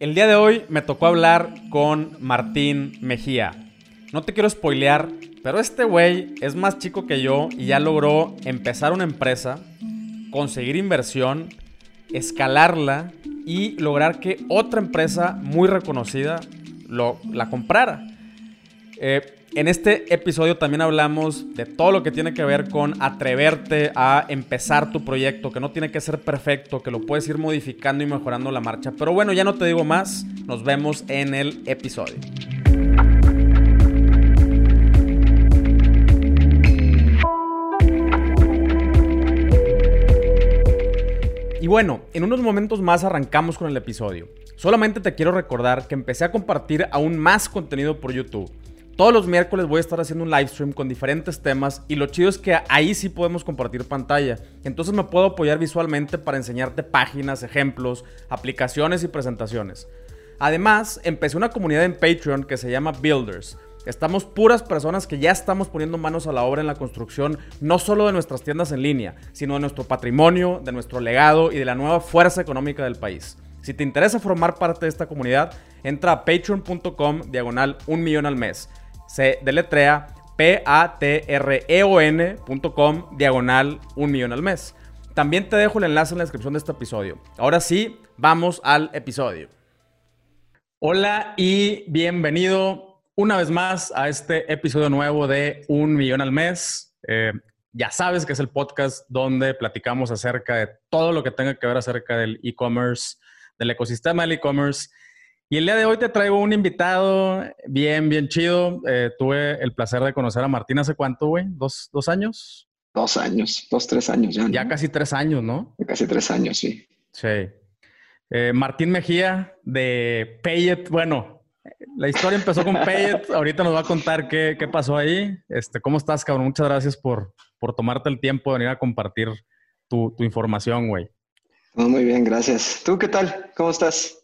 El día de hoy me tocó hablar con Martín Mejía. No te quiero spoilear, pero este güey es más chico que yo y ya logró empezar una empresa, conseguir inversión, escalarla y lograr que otra empresa muy reconocida lo, la comprara. Eh, en este episodio también hablamos de todo lo que tiene que ver con atreverte a empezar tu proyecto, que no tiene que ser perfecto, que lo puedes ir modificando y mejorando la marcha. Pero bueno, ya no te digo más, nos vemos en el episodio. Y bueno, en unos momentos más arrancamos con el episodio. Solamente te quiero recordar que empecé a compartir aún más contenido por YouTube. Todos los miércoles voy a estar haciendo un live stream con diferentes temas y lo chido es que ahí sí podemos compartir pantalla. Entonces me puedo apoyar visualmente para enseñarte páginas, ejemplos, aplicaciones y presentaciones. Además, empecé una comunidad en Patreon que se llama Builders. Estamos puras personas que ya estamos poniendo manos a la obra en la construcción, no solo de nuestras tiendas en línea, sino de nuestro patrimonio, de nuestro legado y de la nueva fuerza económica del país. Si te interesa formar parte de esta comunidad, entra a patreon.com diagonal un millón al mes se deletrea patreon.com diagonal un millón al mes. También te dejo el enlace en la descripción de este episodio. Ahora sí, vamos al episodio. Hola y bienvenido una vez más a este episodio nuevo de Un Millón al Mes. Eh, ya sabes que es el podcast donde platicamos acerca de todo lo que tenga que ver acerca del e-commerce, del ecosistema del e-commerce y el día de hoy te traigo un invitado bien, bien chido. Eh, tuve el placer de conocer a Martín hace cuánto, güey? ¿Dos, años? Dos años, dos, tres años ya. Ya casi tres años, ¿no? casi tres años, sí. Sí. Eh, Martín Mejía de Payet. Bueno, la historia empezó con Payet. Ahorita nos va a contar qué, pasó ahí. Este, ¿Cómo estás, cabrón? Muchas gracias por, por tomarte el tiempo de venir a compartir tu, tu información, güey. muy bien, gracias. ¿Tú qué tal? ¿Cómo estás?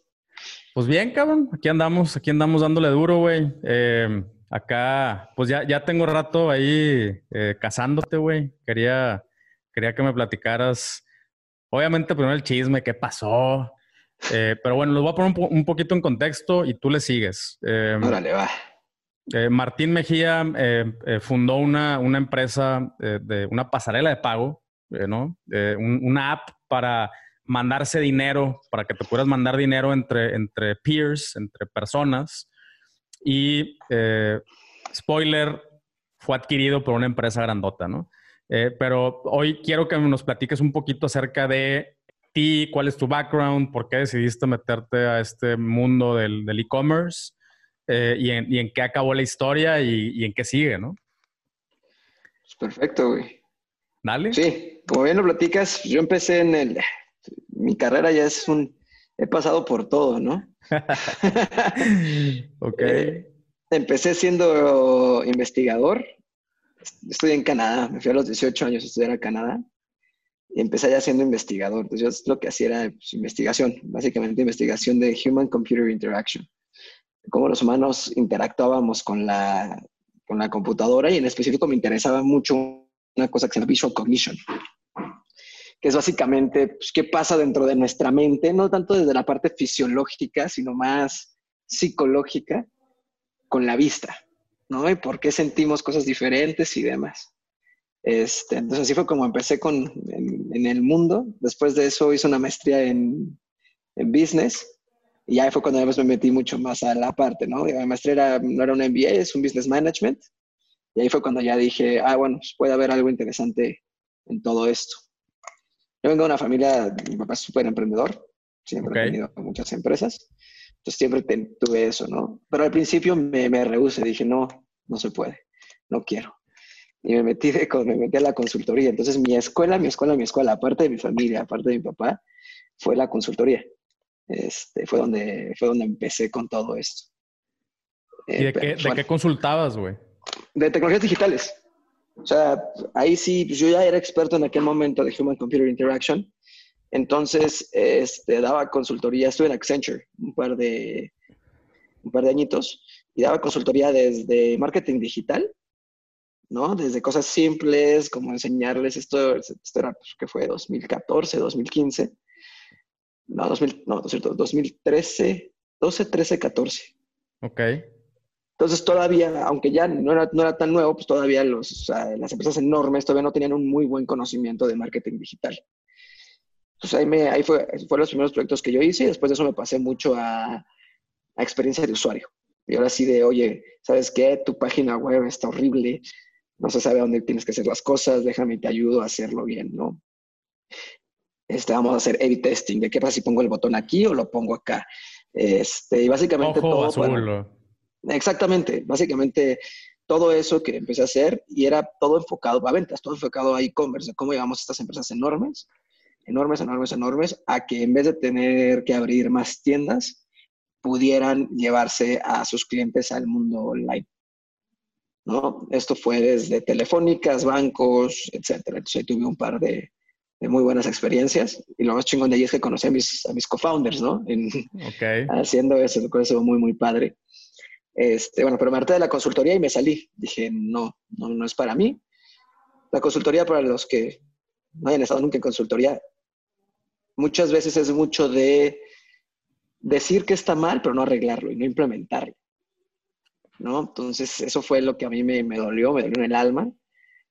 Pues bien, cabrón, aquí andamos, aquí andamos dándole duro, güey. Eh, acá, pues ya, ya tengo rato ahí eh, casándote, güey. Quería, quería que me platicaras, obviamente primero el chisme, qué pasó. Eh, pero bueno, los voy a poner un, poquito en contexto y tú le sigues. Órale, va. Martín Mejía fundó una, una empresa de una pasarela de pago, ¿no? una app para mandarse dinero, para que te puedas mandar dinero entre, entre peers, entre personas. Y, eh, spoiler, fue adquirido por una empresa grandota, ¿no? Eh, pero hoy quiero que nos platiques un poquito acerca de ti, cuál es tu background, por qué decidiste meterte a este mundo del e-commerce eh, y, en, qué acabó la historia y, y en qué sigue, ¿no? Pues perfecto, güey. Dale. Sí, como bien lo platicas, yo empecé en el mi carrera ya es un, he pasado por todo, ¿no? ok. Eh, empecé siendo investigador, estudié en Canadá, me fui a los 18 años a estudiar a Canadá y empecé ya siendo investigador. Entonces yo lo que hacía era pues, investigación, básicamente investigación de Human Computer Interaction, cómo los humanos interactuábamos con la, con la computadora y en específico me interesaba mucho una cosa que se llama Visual Cognition que es básicamente pues, qué pasa dentro de nuestra mente, no tanto desde la parte fisiológica, sino más psicológica con la vista, ¿no? Y por qué sentimos cosas diferentes y demás. Este, entonces así fue como empecé con, en, el mundo. Después de eso hice una maestría en, en business y ya fue cuando me metí mucho más a la parte, ¿no? La maestría no era un MBA, es un business management. Y ahí fue cuando ya dije, ah, bueno, pues puede haber algo interesante en todo esto. Yo vengo de una familia, mi papá es súper emprendedor, siempre he tenido muchas empresas, entonces siempre tuve eso, ¿no? Pero al principio me, me rehusé, dije, no, no se puede, no quiero. Y me metí, de, me metí a la consultoría. Entonces mi escuela, mi escuela, mi escuela, aparte de mi familia, aparte de mi papá, fue la consultoría. Este, fue, donde, fue donde empecé con todo esto. ¿Y de, qué, ¿de qué consultabas, güey? De tecnologías digitales. O sea, ahí sí, pues yo ya era experto en aquel momento de Human Computer Interaction. Entonces, este, daba consultoría, estuve en Accenture un par de, un par de añitos y daba consultoría desde marketing digital, ¿no? Desde cosas simples, como enseñarles esto, esto era, pues, que fue 2014, 2015. No, 2000, no, 2013, 12, 13, 14. Ok. Entonces todavía, aunque ya no era, no era tan nuevo, pues todavía los, las empresas enormes todavía no tenían un muy buen conocimiento de marketing digital. Entonces ahí, me, ahí fue, fueron los primeros proyectos que yo hice y después de eso me pasé mucho a, a experiencia de usuario. Y ahora sí de, oye, ¿sabes qué? Tu página web está horrible, no se sabe dónde tienes que hacer las cosas, déjame te ayudo a hacerlo bien, ¿no? Este, vamos a hacer A-B testing, de qué pasa si pongo el botón aquí o lo pongo acá. Este, y básicamente Ojo todo. Azul. Exactamente, básicamente todo eso que empecé a hacer y era todo enfocado a ventas, todo enfocado a e-commerce, cómo llevamos estas empresas enormes, enormes, enormes, enormes, a que en vez de tener que abrir más tiendas, pudieran llevarse a sus clientes al mundo online. ¿no? Esto fue desde telefónicas, bancos, etcétera. Entonces tuve un par de, muy buenas experiencias. Y lo más chingón de ahí es que conocí a mis, a mis co-founders, ¿no? Haciendo eso, lo cual es muy, muy padre. Este, bueno, pero me harté de la consultoría y me salí. Dije, no, no, no es para mí. La consultoría, para los que no hayan estado nunca en consultoría, muchas veces es mucho de decir que está mal, pero no arreglarlo y no implementarlo. ¿no? Entonces, eso fue lo que a mí me, dolió, me dolió en el alma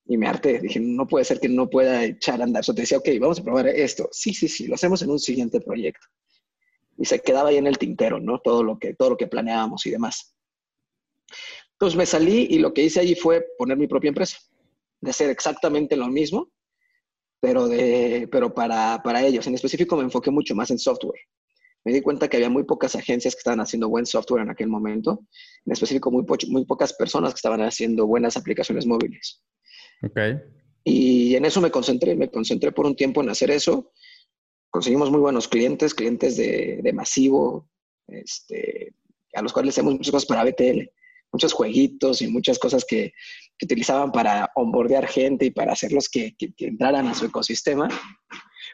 y me harté. Dije, no puede ser que no pueda echar a andar. Yo te decía, ok, vamos a probar esto. Sí, sí, sí, lo hacemos en un siguiente proyecto. Y se quedaba ahí en el tintero, ¿no? Todo lo que, todo lo que planeábamos y demás. Entonces me salí y lo que hice allí fue poner mi propia empresa, de hacer exactamente lo mismo, pero, de, pero para, para ellos. En específico me enfoqué mucho más en software me di cuenta que había muy pocas agencias que estaban haciendo buen software en aquel momento, en específico muy, muy pocas personas que estaban haciendo buenas aplicaciones móviles. Ok. Y en eso me concentré, me concentré por un tiempo en hacer eso. Conseguimos muy buenos clientes, clientes de, de masivo, este, a los cuales hacemos muchas cosas para BTL, muchos jueguitos y muchas cosas que, que utilizaban para onboardear gente y para hacerlos que, que, que entraran a su ecosistema.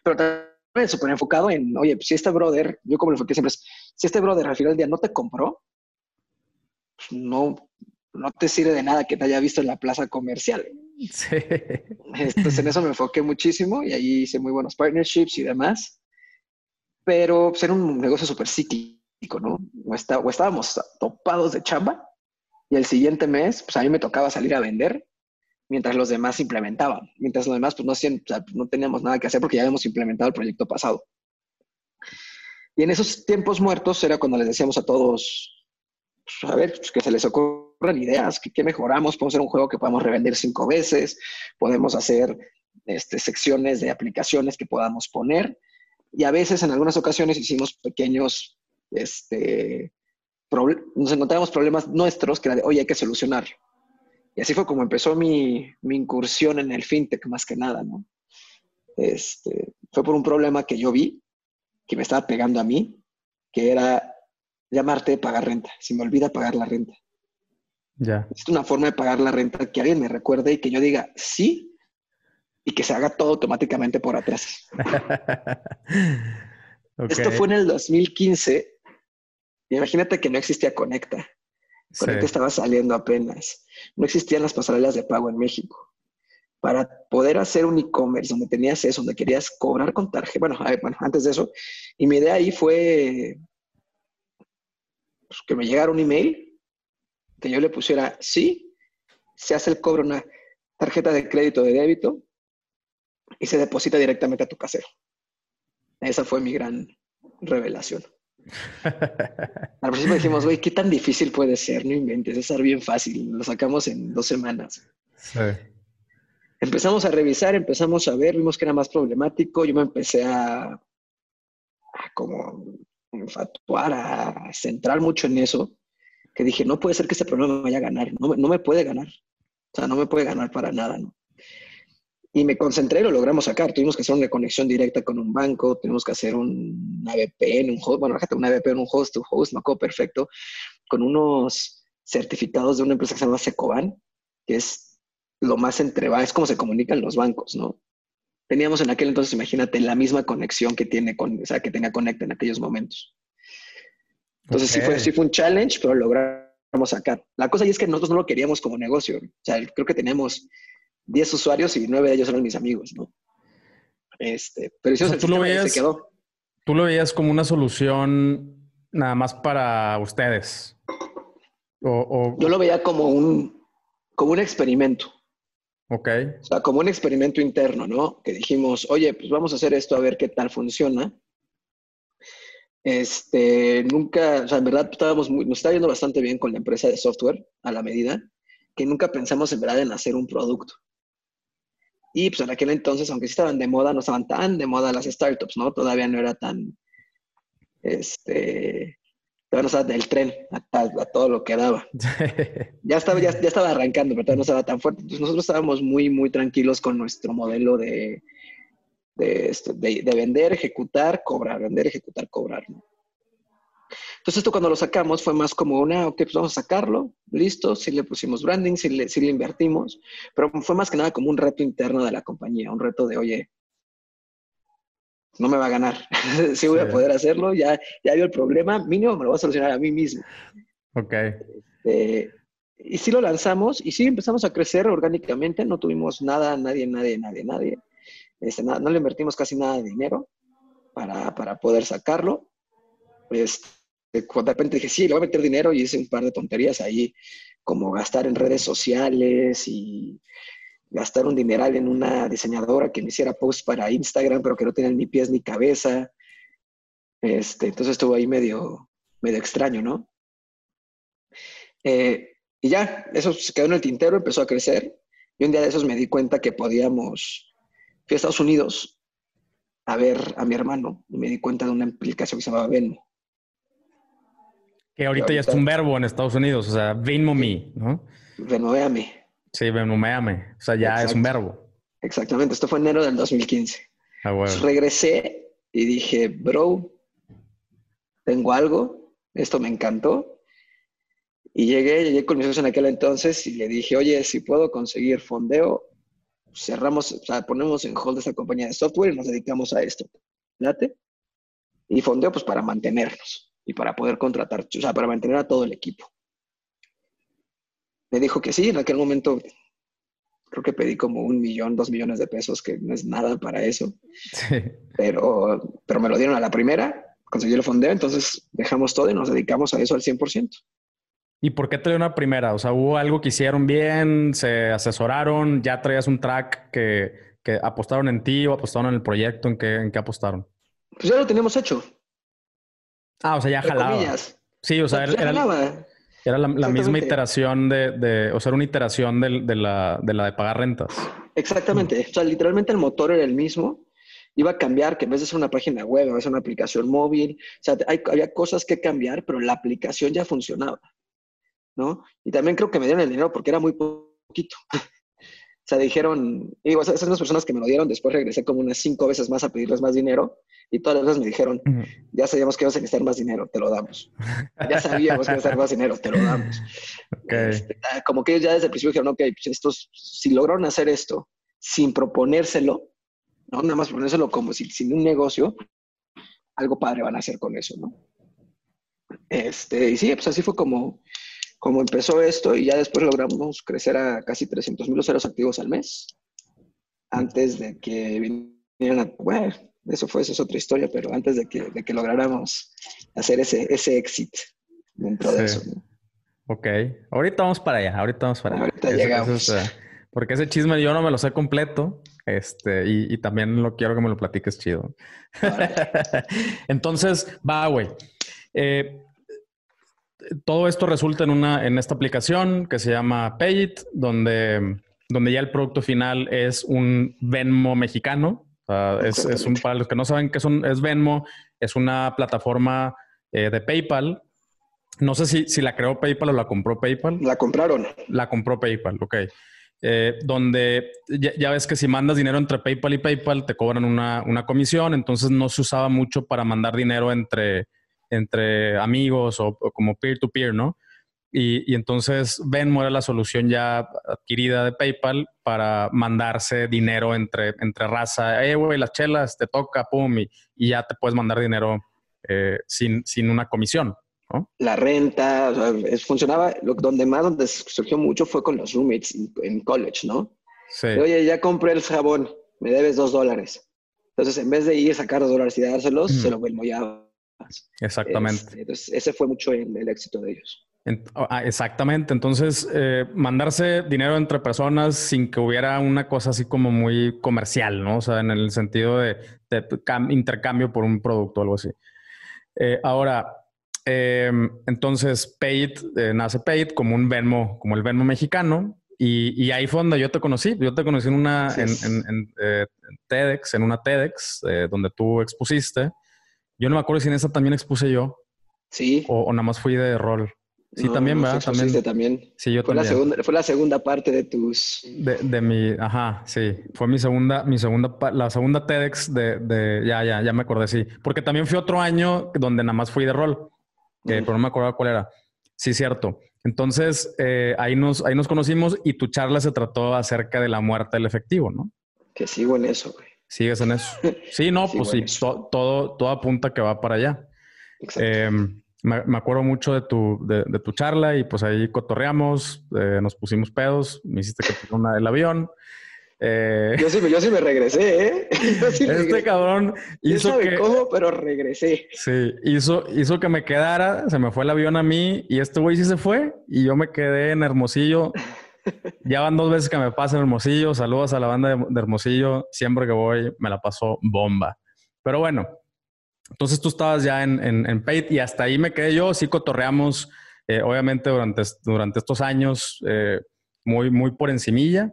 Pero súper enfocado en, oye, pues, si este brother, yo como lo enfoqué siempre es, si este brother al final del día no te compró, pues, no, no te sirve de nada que te haya visto en la plaza comercial. Sí. Entonces en eso me enfoqué muchísimo y ahí hice muy buenos partnerships y demás. Pero pues, era un negocio súper cíclico, ¿no? O, está, o estábamos topados de chamba y el siguiente mes, pues a mí me tocaba salir a vender mientras los demás implementaban. Mientras los demás pues no, hacían, no teníamos nada que hacer porque ya habíamos implementado el proyecto pasado. Y en esos tiempos muertos era cuando les decíamos a todos, pues, a ver, pues, que se les ocurran ideas, que, mejoramos, podemos hacer un juego que podamos revender cinco veces, podemos hacer este, secciones de aplicaciones que podamos poner. Y a veces, en algunas ocasiones, hicimos pequeños, este, nos encontramos problemas nuestros que era de, oye, hay que solucionar. Y así fue como empezó mi, incursión en el fintech, más que nada, ¿no? Este, fue por un problema que yo vi, que me estaba pegando a mí, que era llamarte pagar renta. Si me olvida pagar la renta. Ya. Es una forma de pagar la renta que alguien me recuerde y que yo diga sí y que se haga todo automáticamente por atrás. Esto fue en el 2015. Imagínate que no existía Conecta. Conecta estaba saliendo apenas. No existían las pasarelas de pago en México. Para poder hacer un e-commerce donde tenías eso, donde querías cobrar con tarjeta, bueno, bueno, antes de eso, y mi idea ahí fue pues, que me llegara un email, que yo le pusiera, sí, se hace el cobro una tarjeta de crédito de débito y se deposita directamente a tu casero. Esa fue mi gran revelación. Al principio dijimos, güey, ¿qué tan difícil puede ser? No inventes, es ser bien fácil. Lo sacamos en dos semanas. Empezamos a revisar, empezamos a ver, vimos que era más problemático. Yo me empecé a, como infatuar, a centrar mucho en eso, que dije, no puede ser que este problema me vaya a ganar, no, no me puede ganar. O sea, no me puede ganar para nada, ¿no? Y me concentré y lo logramos sacar. Tuvimos que hacer una conexión directa con un banco, tuvimos que hacer un VPN, un host, bueno, una VPN, un host to host, me acuerdo perfecto, con unos certificados de una empresa que se llama Secoban, que es lo más entre, es como se comunican los bancos, ¿no? Teníamos en aquel entonces, imagínate, la misma conexión que tiene con, o sea, que tenía Conecta en aquellos momentos. Entonces sí, fue, sí fue un challenge, pero lo logramos sacar. La cosa ahí es que nosotros no lo queríamos como negocio. O sea, creo que tenemos 10 usuarios y 9 de ellos eran mis amigos, ¿no? Este, pero tú lo veías, se quedó. Tú lo veías como una solución nada más para ustedes. O, Yo lo veía como un, como un experimento. Ok. O sea, como un experimento interno, ¿no? Que dijimos, oye, pues vamos a hacer esto a ver qué tal funciona. Este, nunca, o sea, en verdad estábamos muy, nos está yendo bastante bien con la empresa de software a la medida que nunca pensamos en verdad en hacer un producto. Y pues en aquel entonces, aunque sí estaban de moda, no estaban tan de moda las startups, ¿no? Todavía no era tan, este, todavía no estaba del tren a, todo lo que daba. ya, estaba, ya, estaba arrancando, pero todavía no estaba tan fuerte. Entonces nosotros estábamos muy, muy tranquilos con nuestro modelo de, este, de, de, vender, ejecutar, cobrar, vender, ejecutar, cobrar. ¿no? Entonces esto cuando lo sacamos fue más como una, ok, pues vamos a sacarlo, listo, si le pusimos branding, si le, si le invertimos, pero fue más que nada como un reto interno de la compañía, un reto de, oye, no me va a ganar, sí voy a poder hacerlo, ya, ya vio el problema, mínimo me lo voy a solucionar a mí mismo. Ok. Este, y sí lo lanzamos y sí empezamos a crecer orgánicamente, no tuvimos nada, nadie, nadie, nadie, nadie. Este, no, le invertimos casi nada de dinero para, para poder sacarlo. Este, de repente dije, sí, le voy a meter dinero y hice un par de tonterías ahí, como gastar en redes sociales y gastar un dineral en una diseñadora que me hiciera posts para Instagram, pero que no tenía ni pies ni cabeza. Este, entonces estuvo ahí medio, medio extraño, ¿no? Eh, y ya, eso se quedó en el tintero, empezó a crecer. Y un día de esos me di cuenta que podíamos fui a Estados Unidos a ver a mi hermano y me di cuenta de una aplicación que se llamaba Venmo. Que ahorita, ya es un verbo en Estados Unidos, o sea, Venmo me, ¿no? Venmoéame. Sí, Venmoéame. O sea, ya es un verbo. Exactamente, esto fue enero del 2015. Ah, bueno. regresé y dije, bro, tengo algo, esto me encantó. Y llegué, llegué con mi socio en aquel entonces y le dije, oye, si puedo conseguir fondeo, cerramos, o sea, ponemos en hold esta compañía de software y nos dedicamos a esto. ¿Late? Y fondeo pues para mantenernos y para poder contratar, o sea, para mantener a todo el equipo. Me dijo que sí, en aquel momento creo que pedí como un millón, dos millones de pesos, que no es nada para eso. Pero, pero me lo dieron a la primera, conseguí el fondeo, entonces dejamos todo y nos dedicamos a eso al 100%. ¿Y por qué te dio una primera? O sea, ¿hubo algo que hicieron bien? ¿Se asesoraron? ¿Ya traías un track que, que apostaron en ti o apostaron en el proyecto? ¿En qué, en qué apostaron? Pues ya lo teníamos hecho. Ah, o sea, ya jalaba. Sí, o sea, era, era, la, misma iteración de, de, o sea, era una iteración de, de, la, de la de pagar rentas. Exactamente. O sea, literalmente el motor era el mismo. Iba a cambiar, que en vez de ser una página web, iba a ser una aplicación móvil. O sea, hay, había cosas que cambiar, pero la aplicación ya funcionaba. ¿no? Y también creo que me dieron el dinero porque era muy poquito. O sea, dijeron, digo, esas son las personas que me lo dieron, después regresé como unas cinco veces más a pedirles más dinero y todas las veces me dijeron, ya sabíamos que ibas a necesitar más dinero, te lo damos. ya sabíamos que ibas a necesitar más dinero, te lo damos. Este, ah, como que ellos ya desde el principio dijeron, ok, pues estos, si lograron hacer esto sin proponérselo, ¿no? Nada más proponérselo como si, sin un negocio, algo padre van a hacer con eso, ¿no? Este, y sí, pues así fue como, como empezó esto y ya después logramos crecer a casi 300 mil usuarios activos al mes. Antes de que vinieran a... Bueno, eso fue, eso es otra historia, pero antes de que, de que lográramos hacer ese, ese exit dentro de eso. Ok, ahorita vamos para allá, ahorita vamos para allá. Ahorita llegamos. Eh, porque ese chisme yo no me lo sé completo, este, y, y también lo quiero que me lo platiques chido. Entonces, va, güey. Eh, todo esto resulta en una en esta aplicación que se llama Payit, donde, donde ya el producto final es un Venmo mexicano. es, es, un, para los que no saben qué es, es Venmo, es una plataforma eh, de PayPal. No sé si, si la creó PayPal o la compró PayPal. La compraron. La compró PayPal, ok. Eh, donde ya, ya, ves que si mandas dinero entre PayPal y PayPal te cobran una, una comisión, entonces no se usaba mucho para mandar dinero entre, entre amigos o, como peer-to-peer, ¿no? Y, entonces Venmo era la solución ya adquirida de PayPal para mandarse dinero entre, entre raza. Eh, güey, las chelas, te toca, pum, y, ya te puedes mandar dinero eh, sin, sin una comisión. ¿no? La renta, o sea, funcionaba, lo, donde más donde surgió mucho fue con los roommates en, college, ¿no? Sí. Oye, ya compré el jabón, me debes dos dólares. Entonces, en vez de ir a sacar dos dólares y dárselos, se lo ya Exactamente. Este, entonces, ese fue mucho el, éxito de ellos. Ah, exactamente. Entonces, eh, mandarse dinero entre personas sin que hubiera una cosa así como muy comercial, ¿no? O sea, en el sentido de, intercambio por un producto o algo así. Eh, ahora, em, entonces, Paid, eh, nace Paid como un Venmo, como el Venmo mexicano. Y, ahí fue donde yo te conocí. Yo te conocí en una, en, TEDx, en una TEDx, donde tú expusiste. Yo no me acuerdo si en esa también expuse yo. Sí. O, nada más fui de rol. Sí, también, ¿verdad? También. también. Sí, yo fue también. La segunda, fue la segunda parte de tus... De, de, mi... Ajá, sí. Fue mi segunda, mi segunda... La segunda TEDx de, de... Ya, ya, ya me acordé, sí. Porque también fui otro año donde nada más fui de rol. Que, Pero no me acuerdo cuál era. Sí, cierto. Entonces, eh, ahí, nos, ahí nos conocimos y tu charla se trató acerca de la muerte del efectivo, ¿no? Que sigo en eso, güey. Sigues en eso. Sí, no, pues sí, todo, todo apunta que va para allá. Em, me, acuerdo mucho de tu, de, tu charla y pues ahí cotorreamos, eh, nos pusimos pedos, me hiciste que una del avión. Eh, yo, sí, yo sí me regresé, ¿eh? este cabrón hizo que... cómo, pero regresé. Sí, hizo, hizo que me quedara, se me fue el avión a mí y este güey sí se fue y yo me quedé en Hermosillo ya van dos veces que me pasa en Hermosillo. Saludos a la banda de, Hermosillo. Siempre que voy me la paso bomba. Pero bueno, entonces tú estabas ya en, en, y hasta ahí me quedé yo. Sí cotorreamos, eh, obviamente, durante, durante estos años, eh, muy, muy por encimilla.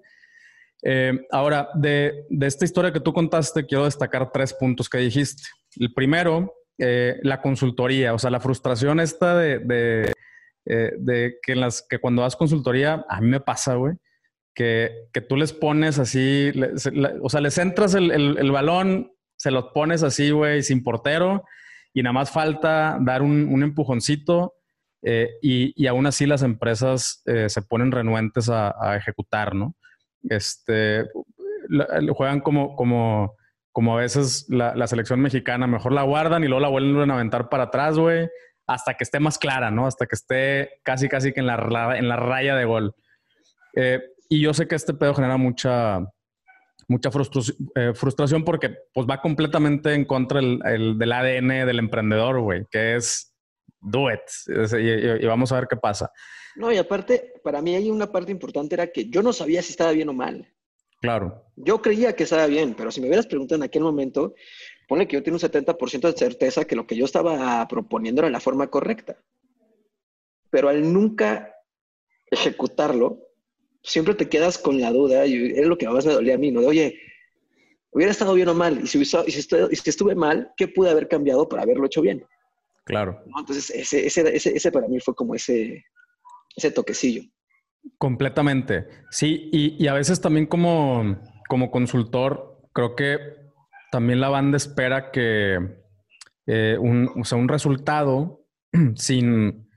Eh, ahora, de, de, esta historia que tú contaste, quiero destacar tres puntos que dijiste. El primero, la consultoría, o sea, la frustración esta de eh, de que, las, que cuando das consultoría, a mí me pasa, güey, que, que, tú les pones así, o sea, les entras el, el, balón, se los pones así, güey, sin portero, y nada más falta dar un, un empujoncito, eh, y, y, aún así las empresas eh, se ponen renuentes a, a, ejecutar, ¿no? Este, juegan como, como, como a veces la, la, selección mexicana, mejor la guardan y luego la vuelven a aventar para atrás, güey, hasta que esté más clara, ¿no? Hasta que esté casi, casi que en la, en la raya de gol. Eh, y yo sé que este pedo genera mucha, mucha eh, frustración porque pues va completamente en contra el, del ADN del emprendedor, güey, que es do it. Y, vamos a ver qué pasa. No, y aparte, para mí hay una parte importante, era que yo no sabía si estaba bien o mal. Claro. Yo creía que estaba bien, pero si me hubieras preguntado en aquel momento, Pone que yo tengo un 70% de certeza que lo que yo estaba proponiendo era la forma correcta. Pero al nunca ejecutarlo, siempre te quedas con la duda, y es lo que más me dolía a mí, ¿no? De, oye, hubiera estado bien o mal, y si, estuve, mal, ¿qué pude haber cambiado para haberlo hecho bien? Claro. Entonces, ese, ese, ese, para mí fue como ese, ese toquecillo. Completamente. Sí, y, y a veces también como, como consultor, creo que también la banda espera que eh, un, o sea, un resultado sin,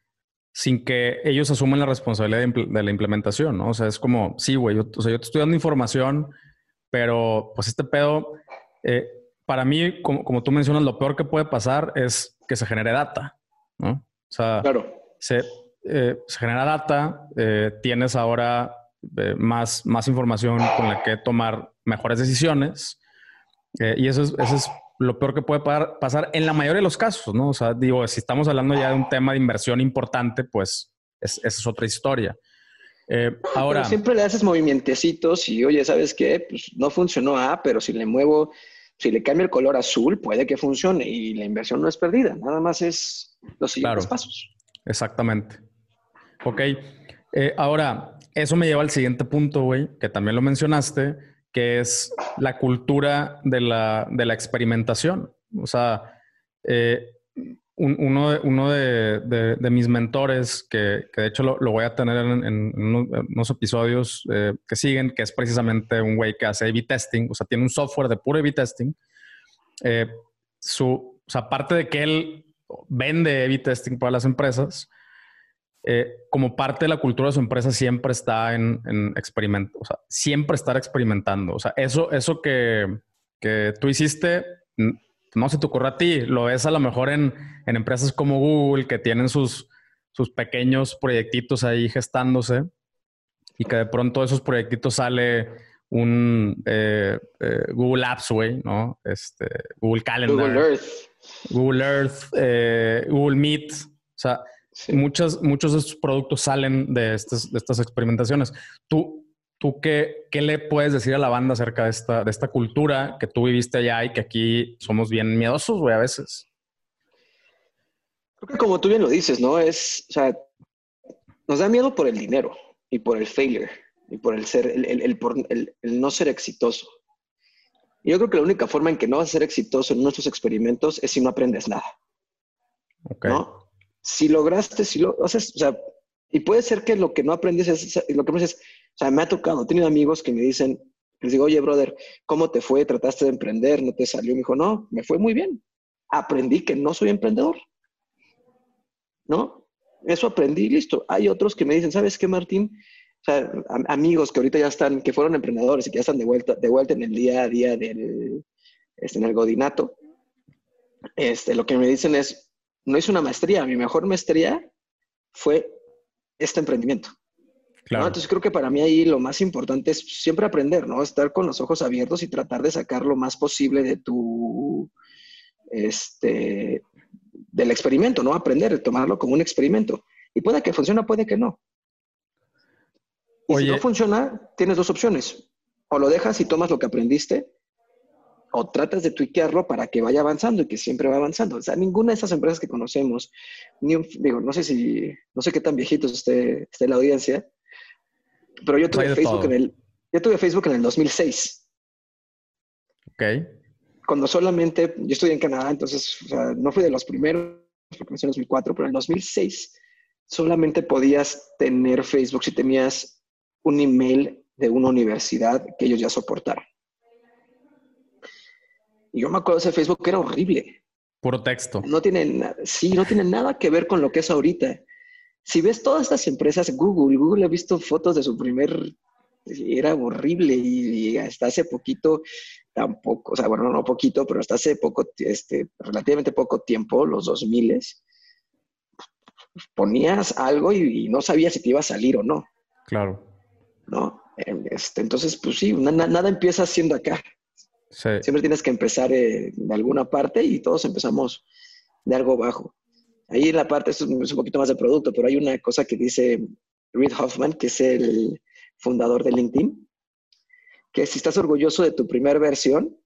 sin que ellos asuman la responsabilidad de, la implementación, ¿no? O sea, es como, sí, güey, yo, o sea, yo te estoy dando información, pero pues este pedo, eh, para mí, como, tú mencionas, lo peor que puede pasar es que se genere data, ¿no? O sea, claro. se, eh, se genera data, tienes ahora más, más información con la que tomar mejores decisiones eh, y eso es, eso es lo peor que puede pasar en la mayoría de los casos, ¿no? O sea, digo, si estamos hablando ya de un tema de inversión importante, pues esa es otra historia. Eh, ahora. siempre le haces movimientecitos y, oye, ¿sabes qué? Pues no funcionó A, pero si le muevo, si le cambio el color azul, puede que funcione y la inversión no es perdida. Nada más es los siguientes pasos. Exactamente. Ok. Eh, ahora, eso me lleva al siguiente punto, güey, que también lo mencionaste que es la cultura de la, de la experimentación. O sea, eh, uno, de, uno de, de, mis mentores, que, que de hecho lo, lo, voy a tener en, en unos, episodios eh, que siguen, que es precisamente un güey que hace A-B testing, o sea, tiene un software de puro A-B testing. Eh, su, o sea, aparte de que él vende A-B testing para las empresas, eh, como parte de la cultura de su empresa siempre está en, en experimento, o sea, siempre estar experimentando. O sea, eso, eso que, que tú hiciste, no se te ocurre a ti, lo ves a lo mejor en, en empresas como Google que tienen sus, sus pequeños proyectitos ahí gestándose y que de pronto esos proyectitos sale un eh, eh, Google Apps, güey, ¿no? Este, Google Calendar. Google Earth. Google Earth, eh, Google Meet. O sea, muchos, muchos de estos productos salen de estas, de estas experimentaciones. ¿Tú, tú qué, qué, le puedes decir a la banda acerca de esta, de esta cultura que tú viviste allá y que aquí somos bien miedosos, güey, a veces? Creo que como tú bien lo dices, ¿no? Es, o sea, nos da miedo por el dinero y por el failure y por el ser, el, el, el, el, no ser exitoso. Y yo creo que la única forma en que no vas a ser exitoso en nuestros experimentos es si no aprendes nada. Okay. ¿no? Si lograste, si lo haces, o sea, y puede ser que lo que no aprendes es, lo que es, o sea, me ha tocado, he tenido amigos que me dicen, les digo, oye, brother, ¿cómo te fue? ¿Trataste de emprender? ¿No te salió? Me dijo, no, me fue muy bien. Aprendí que no soy emprendedor. ¿No? Eso aprendí, listo. Hay otros que me dicen, ¿sabes qué, Martín? O sea, amigos que ahorita ya están, que fueron emprendedores y que ya están de vuelta, de vuelta en el día a día del, este, en el godinato, este, lo que me dicen es, no hice una maestría, mi mejor maestría fue este emprendimiento. Claro. ¿no? Entonces creo que para mí ahí lo más importante es siempre aprender, ¿no? Estar con los ojos abiertos y tratar de sacar lo más posible de tu, este, del experimento, ¿no? Aprender, tomarlo como un experimento. Y puede que funcione, puede que no. Y Oye. si no funciona, tienes dos opciones. O lo dejas y tomas lo que aprendiste, o tratas de tuiquearlo para que vaya avanzando y que siempre va avanzando. O sea, ninguna de esas empresas que conocemos, ni un, digo, no sé si, no sé qué tan viejitos esté, esté la audiencia, pero yo tuve, Facebook en el, yo tuve Facebook en el 2006. Ok. Cuando solamente, yo estudié en Canadá, entonces o sea, no fui de los primeros, porque en 2004, pero en el 2006 solamente podías tener Facebook si tenías un email de una universidad que ellos ya soportaron. Y yo me acuerdo de ese Facebook era horrible. Puro texto. No tiene sí, no tiene nada que ver con lo que es ahorita. Si ves todas estas empresas, Google, Google ha visto fotos de su primer, era horrible y, y hasta hace poquito tampoco, o sea, bueno, no poquito, pero hasta hace poco, este, relativamente poco tiempo, los 2000 ponías algo y, y, no sabías si te iba a salir o no. Claro. ¿No? Este, entonces, pues sí, nada, nada empieza siendo acá. Sí. Siempre tienes que empezar eh, de alguna parte y todos empezamos de algo bajo. Ahí en la parte, esto es un poquito más de producto, pero hay una cosa que dice Reid Hoffman, que es el fundador de LinkedIn, que si estás orgulloso de tu primera versión,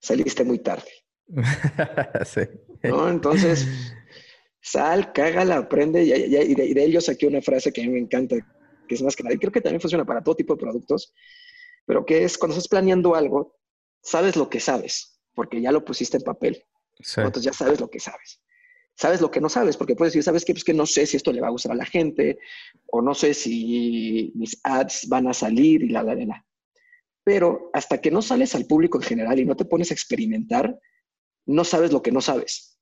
saliste muy tarde. sí. ¿No? Entonces, sal, cágala, aprende. Y, y, y, de, y, de, él yo saqué una frase que a mí me encanta, que es más que nada, y creo que también funciona para todo tipo de productos, pero que es cuando estás planeando algo, sabes lo que sabes, porque ya lo pusiste en papel. Sí. Entonces ya sabes lo que sabes. Sabes lo que no sabes, porque puedes decir, ¿sabes qué? Pues que no sé si esto le va a gustar a la gente, o no sé si mis ads van a salir y la, la, la, la. Pero hasta que no sales al público en general y no te pones a experimentar, no sabes lo que no sabes.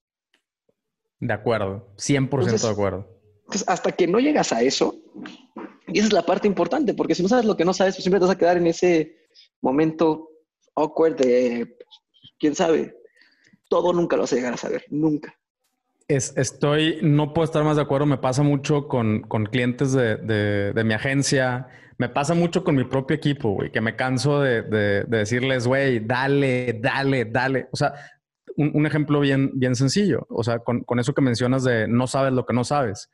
De acuerdo, 100% Entonces, de acuerdo. Entonces, hasta que no llegas a eso, y esa es la parte importante, porque si no sabes lo que no sabes, pues siempre te vas a quedar en ese momento awkward de, quién sabe, todo nunca lo vas a llegar a saber, nunca. Es, estoy, no puedo estar más de acuerdo, me pasa mucho con, con clientes de, de, mi agencia, me pasa mucho con mi propio equipo, güey, que me canso de, de decirles, güey, dale, dale, dale. O sea, un, un, ejemplo bien, bien sencillo, o sea, con, con, eso que mencionas de no sabes lo que no sabes.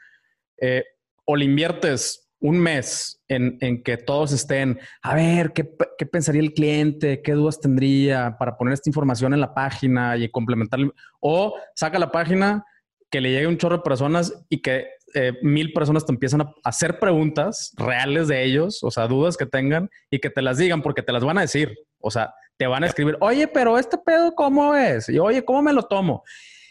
Eh, o le inviertes un mes en, en, que todos estén, a ver, ¿qué, ¿qué, pensaría el cliente? ¿Qué dudas tendría para poner esta información en la página y complementar? O saca la página, que le llegue un chorro de personas y que eh, mil personas te empiezan a hacer preguntas reales de ellos, o sea, dudas que tengan y que te las digan porque te las van a decir. O sea, te van a escribir, oye, pero este pedo, ¿cómo es? Y oye, ¿cómo me lo tomo?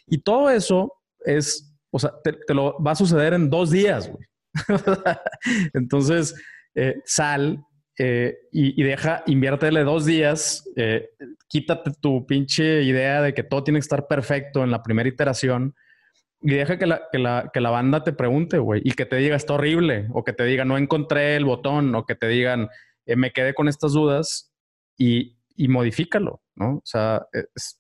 Y todo eso es, o sea, te, te lo va a suceder en dos días, güey. Entonces, eh, sal eh, y, y, deja, inviértele dos días, eh, quítate tu pinche idea de que todo tiene que estar perfecto en la primera iteración y deja que la, que la, que la banda te pregunte, güey, y que te diga está horrible, o que te diga no encontré el botón, o que te digan eh, me quedé con estas dudas y, y modifícalo, ¿no? O sea, es,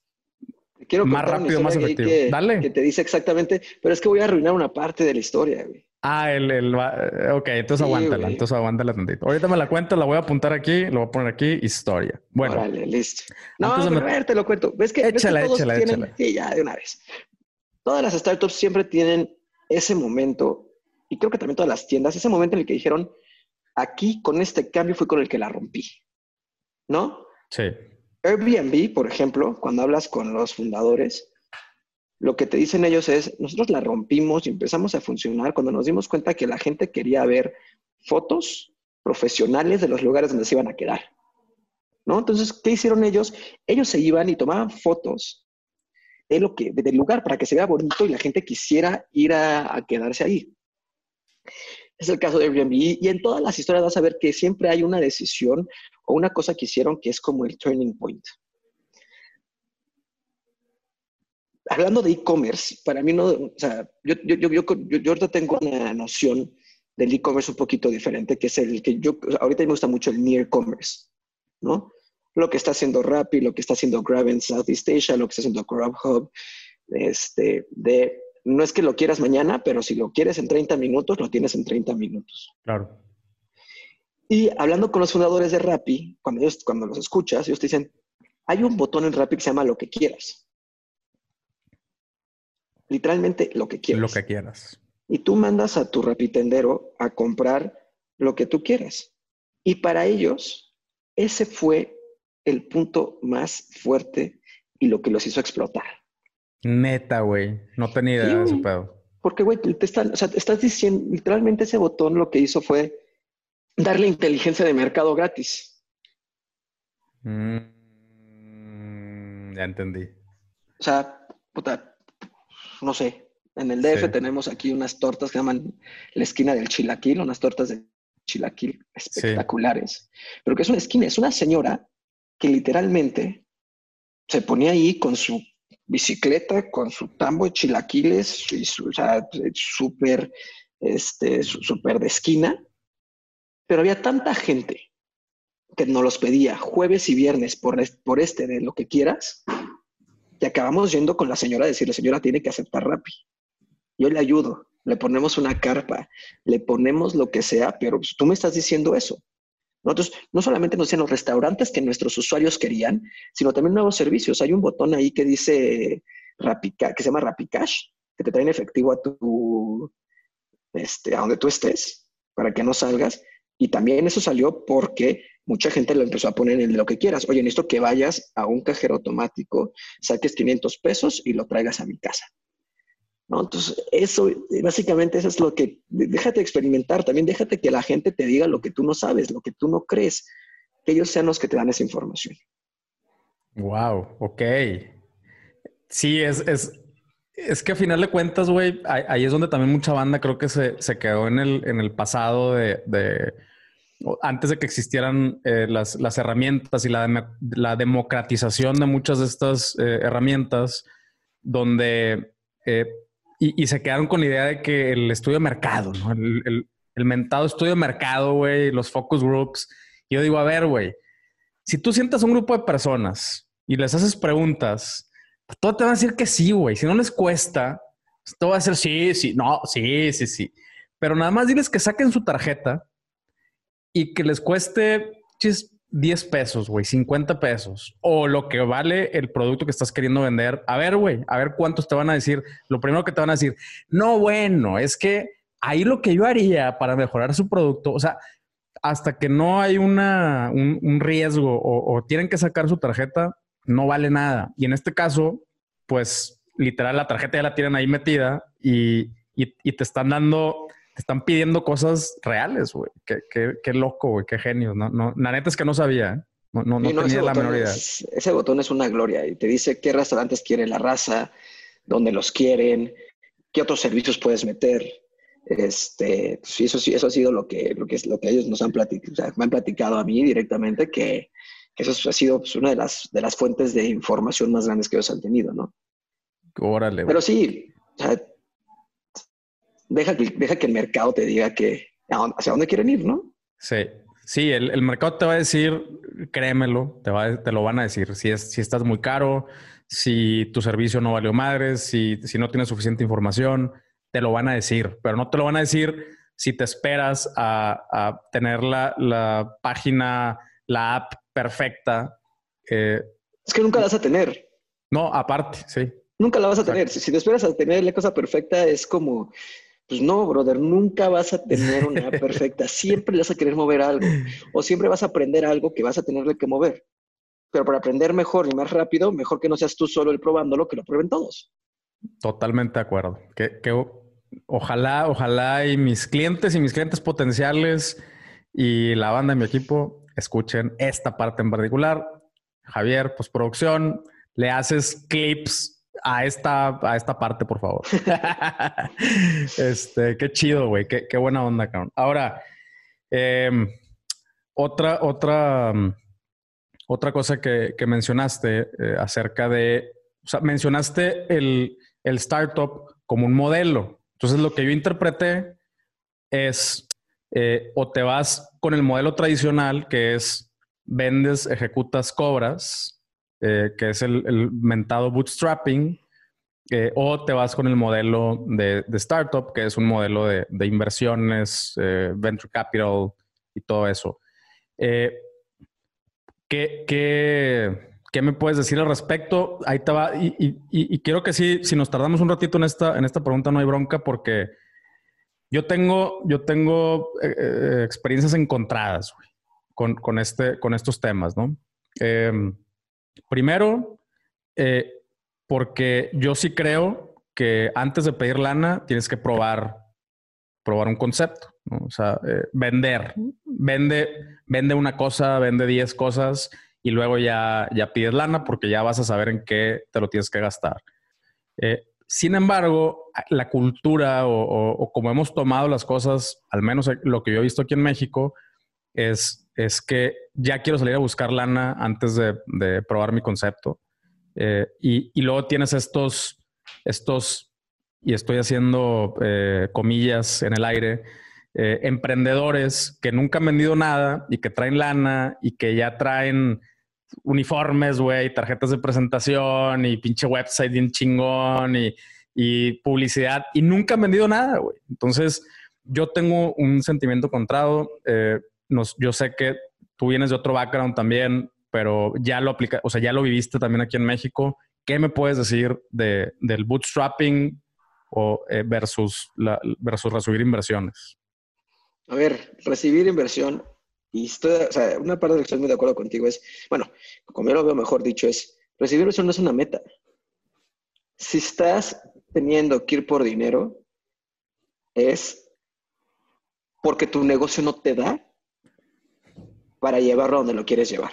Quiero más rápido, más efectivo. Que, Dale. Que te dice exactamente, pero es que voy a arruinar una parte de la historia, güey. Ah, el, el, eh, ok, entonces aguántala, entonces aguántala tantito. Ahorita me la cuento, la voy a apuntar aquí, lo voy a poner aquí, historia. Bueno. Órale, listo. No, pero a ver, te lo cuento. ¿Ves que, échala, ¿ves que todos tienen... Sí, ya, de una vez. Todas las startups siempre tienen ese momento, y creo que también todas las tiendas, ese momento en el que dijeron, aquí con este cambio fue con el que la rompí. ¿No? Sí. Airbnb, por ejemplo, cuando hablas con los fundadores, lo que te dicen ellos es, nosotros la rompimos y empezamos a funcionar cuando nos dimos cuenta que la gente quería ver fotos profesionales de los lugares donde se iban a quedar. ¿No? Entonces, ¿qué hicieron ellos? Ellos se iban y tomaban fotos de lo que, del lugar para que se vea bonito y la gente quisiera ir a, quedarse ahí. Es el caso de Airbnb. Y en todas las historias vas a ver que siempre hay una decisión o una cosa que hicieron que es como el turning point. Hablando de e-commerce, para mí no, o sea, yo, yo, yo, yo, ahorita tengo una noción del e-commerce un poquito diferente, que es el que yo, ahorita me gusta mucho el near commerce, ¿no? Lo que está haciendo Rappi, lo que está haciendo Grab en Southeast Asia, lo que está haciendo Grubhub, este, de, no es que lo quieras mañana, pero si lo quieres en 30 minutos, lo tienes en 30 minutos. Claro. Y hablando con los fundadores de Rappi, cuando, ellos, cuando los escuchas, ellos te dicen, hay un botón en Rappi que se llama lo que quieras literalmente lo que quieras. Lo que quieras. Y tú mandas a tu rapitendero a comprar lo que tú quieras. Y para ellos, ese fue el punto más fuerte y lo que los hizo explotar. Neta, güey. No tenía idea de ese pedo. Porque, güey, te están, o sea, te estás diciendo, literalmente ese botón lo que hizo fue darle inteligencia de mercado gratis. Mm, ya entendí. O sea, puta, no sé, en el DF tenemos aquí unas tortas que llaman la esquina del chilaquil, unas tortas de chilaquil espectaculares. Pero que es una esquina, es una señora que literalmente se ponía ahí con su bicicleta, con su tambo de chilaquiles, y su, o sea, súper, este, de esquina. Pero había tanta gente que nos los pedía jueves y viernes por, por este de lo que quieras, y acabamos yendo con la señora a decirle, señora, tiene que aceptar Rappi. Yo le ayudo, le ponemos una carpa, le ponemos lo que sea, pero pues, tú me estás diciendo eso. Nosotros no solamente nos dicen los restaurantes que nuestros usuarios querían, sino también nuevos servicios. Hay un botón ahí que dice Rappi, que se llama Rappi Cash, que te traen efectivo a tu, este, a donde tú estés, para que no salgas. Y también eso salió porque mucha gente lo empezó a poner en lo que quieras. Oye, necesito que vayas a un cajero automático, saques 500 pesos y lo traigas a mi casa. ¿No? Entonces, eso, básicamente, eso es lo que, déjate experimentar, también déjate que la gente te diga lo que tú no sabes, lo que tú no crees, que ellos sean los que te dan esa información. Wow, ok. Sí, es, es, es que a final de cuentas, güey, ahí, es donde también mucha banda creo que se, se quedó en el, en el pasado de antes de que existieran eh, las, herramientas y la, la, democratización de muchas de estas eh, herramientas, donde eh, y, se quedaron con la idea de que el estudio de mercado, el, mentado estudio de mercado, güey, los focus groups. Y yo digo, a ver, güey, si tú sientas un grupo de personas y les haces preguntas, pues todo te van a decir que sí, güey. Si no les cuesta, pues todo va a ser sí, sí, no, sí, sí, sí. Pero nada más diles que saquen su tarjeta y que les cueste 10 pesos, güey, 50 pesos, o lo que vale el producto que estás queriendo vender. A ver, güey, a ver cuántos te van a decir. Lo primero que te van a decir, no, bueno, es que ahí lo que yo haría para mejorar su producto, o sea, hasta que no hay una, un, riesgo o, tienen que sacar su tarjeta, no vale nada. Y en este caso, pues literal, la tarjeta ya la tienen ahí metida y, y te están dando están pidiendo cosas reales, güey. Qué, qué, qué, loco, güey, qué genio. No, no, la neta es que no sabía, ¿eh? No, no, no, tenía la menor idea. ese botón es una gloria y te dice qué restaurantes quiere la raza, dónde los quieren, qué otros servicios puedes meter. Este, sí, eso sí, eso ha sido lo que, lo que, lo que ellos nos han platicado, o sea, me han platicado a mí directamente que, que eso ha sido pues, una de las, de las fuentes de información más grandes que ellos han tenido, ¿no? Órale. Pero sí, o sea, deja que, deja que el mercado te diga que hacia dónde quieren ir, ¿no? Sí, sí, el, mercado te va a decir, créemelo, te, va, te lo van a decir. Si, es, si estás muy caro, si tu servicio no valió madres, si, si no tienes suficiente información, te lo van a decir, pero no te lo van a decir si te esperas a, tener la, página, la app perfecta. Eh, es que nunca la vas a tener. No, aparte, sí. Nunca la vas a tener. Si, te esperas a tener la cosa perfecta, es como, pues no, brother, nunca vas a tener una perfecta. Siempre vas a querer mover algo. O siempre vas a aprender algo que vas a tenerle que mover. Pero para aprender mejor y más rápido, mejor que no seas tú solo el probándolo, que lo prueben todos. Totalmente de acuerdo. Que, ojalá, ojalá y mis clientes y mis clientes potenciales y la banda de mi equipo escuchen esta parte en particular. Javier, postproducción, le haces clips a esta, a esta parte, por favor. este, qué chido, güey. Qué, qué, buena onda, cabrón. Ahora, em, otra, otra otra cosa que, mencionaste eh, acerca de, o sea, mencionaste el, startup como un modelo. Entonces, lo que yo interpreté es, eh, o te vas con el modelo tradicional, que es vendes, ejecutas, cobras, eh, que es el, mentado bootstrapping, o te vas con el modelo de, startup, que es un modelo de, de inversiones, venture capital y todo eso. ¿Qué, qué, me puedes decir al respecto? Ahí te va. Y, quiero que sí, si nos tardamos un ratito en esta, en esta pregunta, no hay bronca, porque yo tengo, yo tengo eh, eh, experiencias encontradas con, este, con estos temas, ¿no? Primero, eh, porque yo sí creo que antes de pedir lana tienes que probar, probar un concepto, o sea, vender, vende, vende una cosa, vende 10 cosas y luego ya, ya pides lana porque ya vas a saber en qué te lo tienes que gastar. Eh, sin embargo, la cultura o, como hemos tomado las cosas, al menos lo que yo he visto aquí en México, es, es que ya quiero salir a buscar lana antes de, probar mi concepto. Eh, y, luego tienes estos, estos, y estoy haciendo eh, comillas en el aire, eh, emprendedores que nunca han vendido nada y que traen lana y que ya traen uniformes, güey, tarjetas de presentación y pinche website bien chingón y, publicidad y nunca han vendido nada, güey. Entonces, yo tengo un sentimiento contrado. Yo sé que tú vienes de otro background también, pero ya lo aplica, o sea, ya lo viviste también aquí en México. ¿Qué me puedes decir de, del bootstrapping o, eh, versus, la, versus recibir inversiones? A ver, recibir inversión, y estoy, o sea, una parte de lo que estoy muy de acuerdo contigo es, bueno, como yo lo veo mejor dicho, es, recibir inversión no es una meta. Si estás teniendo que ir por dinero, es porque tu negocio no te da para llevarlo a donde lo quieres llevar.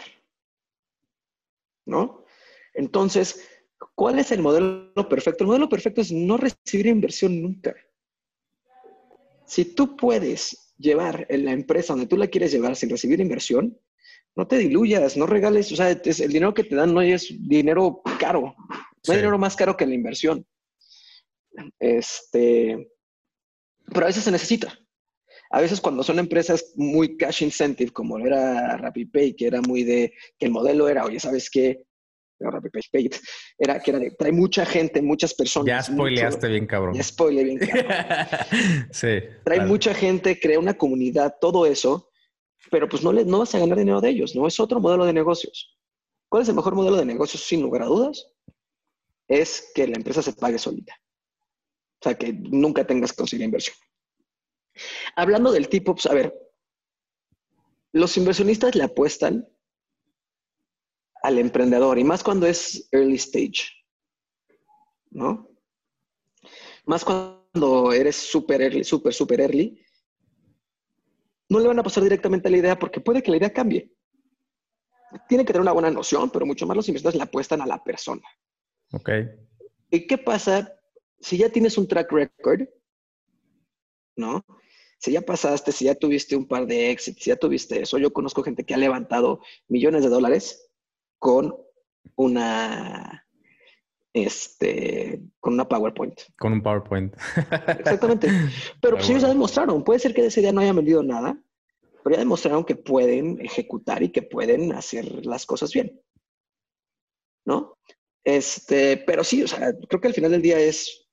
¿No? Entonces, ¿cuál es el modelo perfecto? El modelo perfecto es no recibir inversión nunca. Si tú puedes llevar en la empresa donde tú la quieres llevar sin recibir inversión, no te diluyas, no regales, o sea, el dinero que te dan no es dinero caro, no hay dinero más caro que la inversión. Este, pero a veces se necesita. A veces cuando son empresas muy cash incentive, como era RappiPay, que era muy de, que el modelo era, oye, ¿sabes qué? era que era de, trae mucha gente, muchas personas. Ya spoileaste bien, cabrón. Ya spoileé bien, cabrón. sí. Trae mucha gente, crea una comunidad, todo eso, pero pues no, le, no vas a ganar dinero de ellos, ¿no? Es otro modelo de negocios. ¿Cuál es el mejor modelo de negocios, sin lugar a dudas? Es que la empresa se pague solita. O sea, que nunca tengas que conseguir inversión. Hablando del tipo, pues, a ver, los inversionistas le apuestan al emprendedor y más cuando es early stage, ¿no? Más cuando eres súper early, súper, súper early, no le van a pasar directamente a la idea porque puede que la idea cambie. Tiene que tener una buena noción, pero mucho más los inversores le apuestan a la persona. Ok. ¿Y qué pasa si ya tienes un track record? ¿No? Si ya pasaste, si ya tuviste un par de éxitos, si ya tuviste eso, yo conozco gente que ha levantado millones de dólares con una este, con una PowerPoint. Con un PowerPoint. Exactamente. Pero pues ellos ya demostraron, puede ser que de ese día no hayan vendido nada, pero ya demostraron que pueden ejecutar y que pueden hacer las cosas bien. ¿No? Este, pero sí, o sea, creo que al final del día es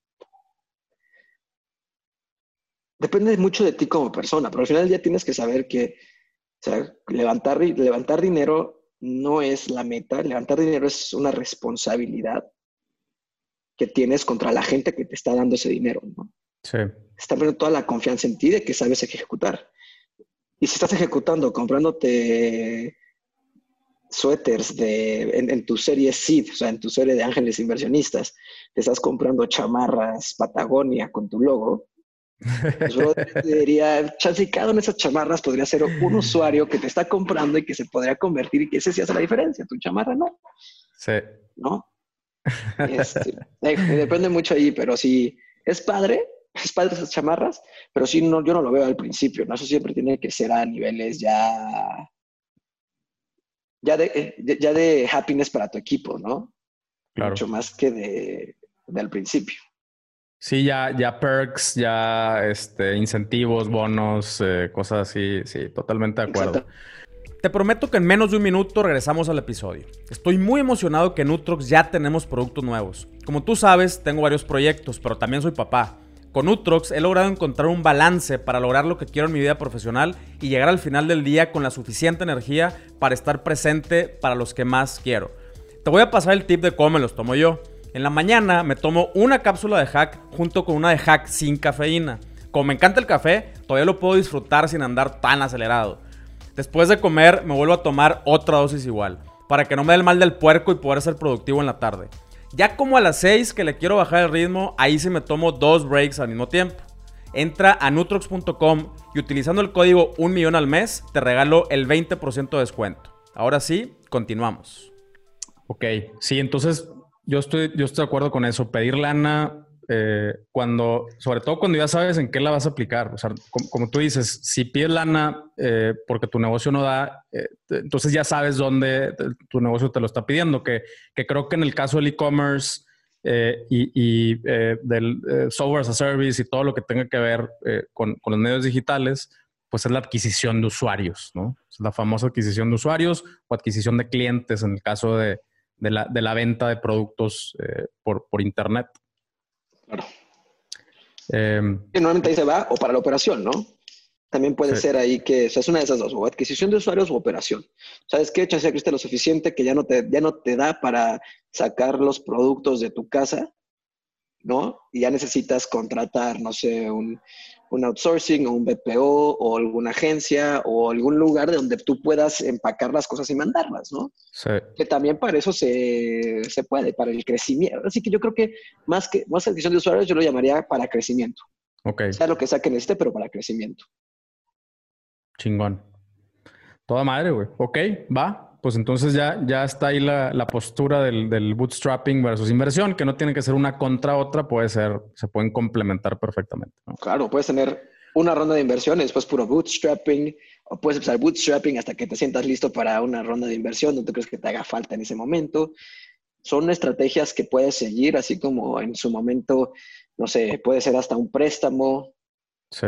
depende mucho de ti como persona, pero al final ya tienes que saber que o sea, levantar, levantar dinero no es la meta, levantar dinero es una responsabilidad que tienes contra la gente que te está dando ese dinero, ¿no? Sí. Está poniendo toda la confianza en ti de que sabes ejecutar. Y si estás ejecutando, comprándote suéteres de, en, tu serie SID, o sea, en tu serie de ángeles inversionistas, te estás comprando chamarras Patagonia con tu logo, pues yo diría, una de esas chamarras podría ser un usuario que te está comprando y que se podría convertir y que ese sí hace la diferencia, tu chamarra no. Sí. ¿No? Este, depende mucho ahí, pero sí, es padre, es padre esas chamarras, pero sí, no, yo no lo veo al principio, ¿no? Eso siempre tiene que ser a niveles ya ya de, ya de happiness para tu equipo, ¿no? Claro. Mucho más que de, al principio. Sí, ya, ya perks, ya este, incentivos, bonos, eh, cosas así. Sí, totalmente de acuerdo. Te prometo que en menos de un minuto regresamos al episodio. Estoy muy emocionado que en Utrox ya tenemos productos nuevos. Como tú sabes, tengo varios proyectos, pero también soy papá. Con Utrox he logrado encontrar un balance para lograr lo que quiero en mi vida profesional y llegar al final del día con la suficiente energía para estar presente para los que más quiero. Te voy a pasar el tip de cómo me los tomo yo. En la mañana me tomo una cápsula de hack junto con una de hack sin cafeína. Como me encanta el café, todavía lo puedo disfrutar sin andar tan acelerado. Después de comer me vuelvo a tomar otra dosis igual, para que no me dé el mal del puerco y poder ser productivo en la tarde. Ya como a las 6 que le quiero bajar el ritmo, ahí sí me tomo dos breaks al mismo tiempo. Entra a nutrox.com y utilizando el código 1 millón al mes te regalo el 20% de descuento. Ahora sí, continuamos. Ok, sí, entonces yo estoy, yo estoy de acuerdo con eso. Pedir lana eh, cuando, sobre todo cuando ya sabes en qué la vas a aplicar. O sea, como, tú dices, si pides lana eh, porque tu negocio no da, eh, entonces ya sabes dónde tu negocio te lo está pidiendo. Que, que creo que en el caso del e-commerce y, del software as a service y todo lo que tenga que ver con, con, los medios digitales, pues es la adquisición de usuarios, ¿no? Es la famosa adquisición de usuarios o adquisición de clientes en el caso de, de, la, de la, venta de productos por, por Internet. Claro. Em, normalmente ahí se va o para la operación, ¿no? También puede ser ahí que, o sea, es una de esas dos, o adquisición de usuarios o operación. ¿Sabes qué? Chance que lo suficiente que ya no, te, ya no te da para sacar los productos de tu casa, ¿no? Y ya necesitas contratar, no sé, un, un outsourcing o un BPO o alguna agencia o algún lugar donde tú puedas empacar las cosas y mandarlas, ¿no? Sí. Que también para eso se, puede, para el crecimiento. Así que yo creo que más que más adquisición de usuarios, yo lo llamaría para crecimiento. Ok. Sea lo que sea que necesite, pero para crecimiento. Chingón. Toda madre, güey. Ok, va pues entonces ya, ya está ahí la, postura del, bootstrapping versus inversión, que no tiene que ser una contra otra, puede ser, se pueden complementar perfectamente. Claro, puedes tener una ronda de inversión y después puro bootstrapping, o puedes empezar bootstrapping hasta que te sientas listo para una ronda de inversión, no te crees que te haga falta en ese momento. Son estrategias que puedes seguir, así como en su momento, no sé, puede ser hasta un préstamo. Sí.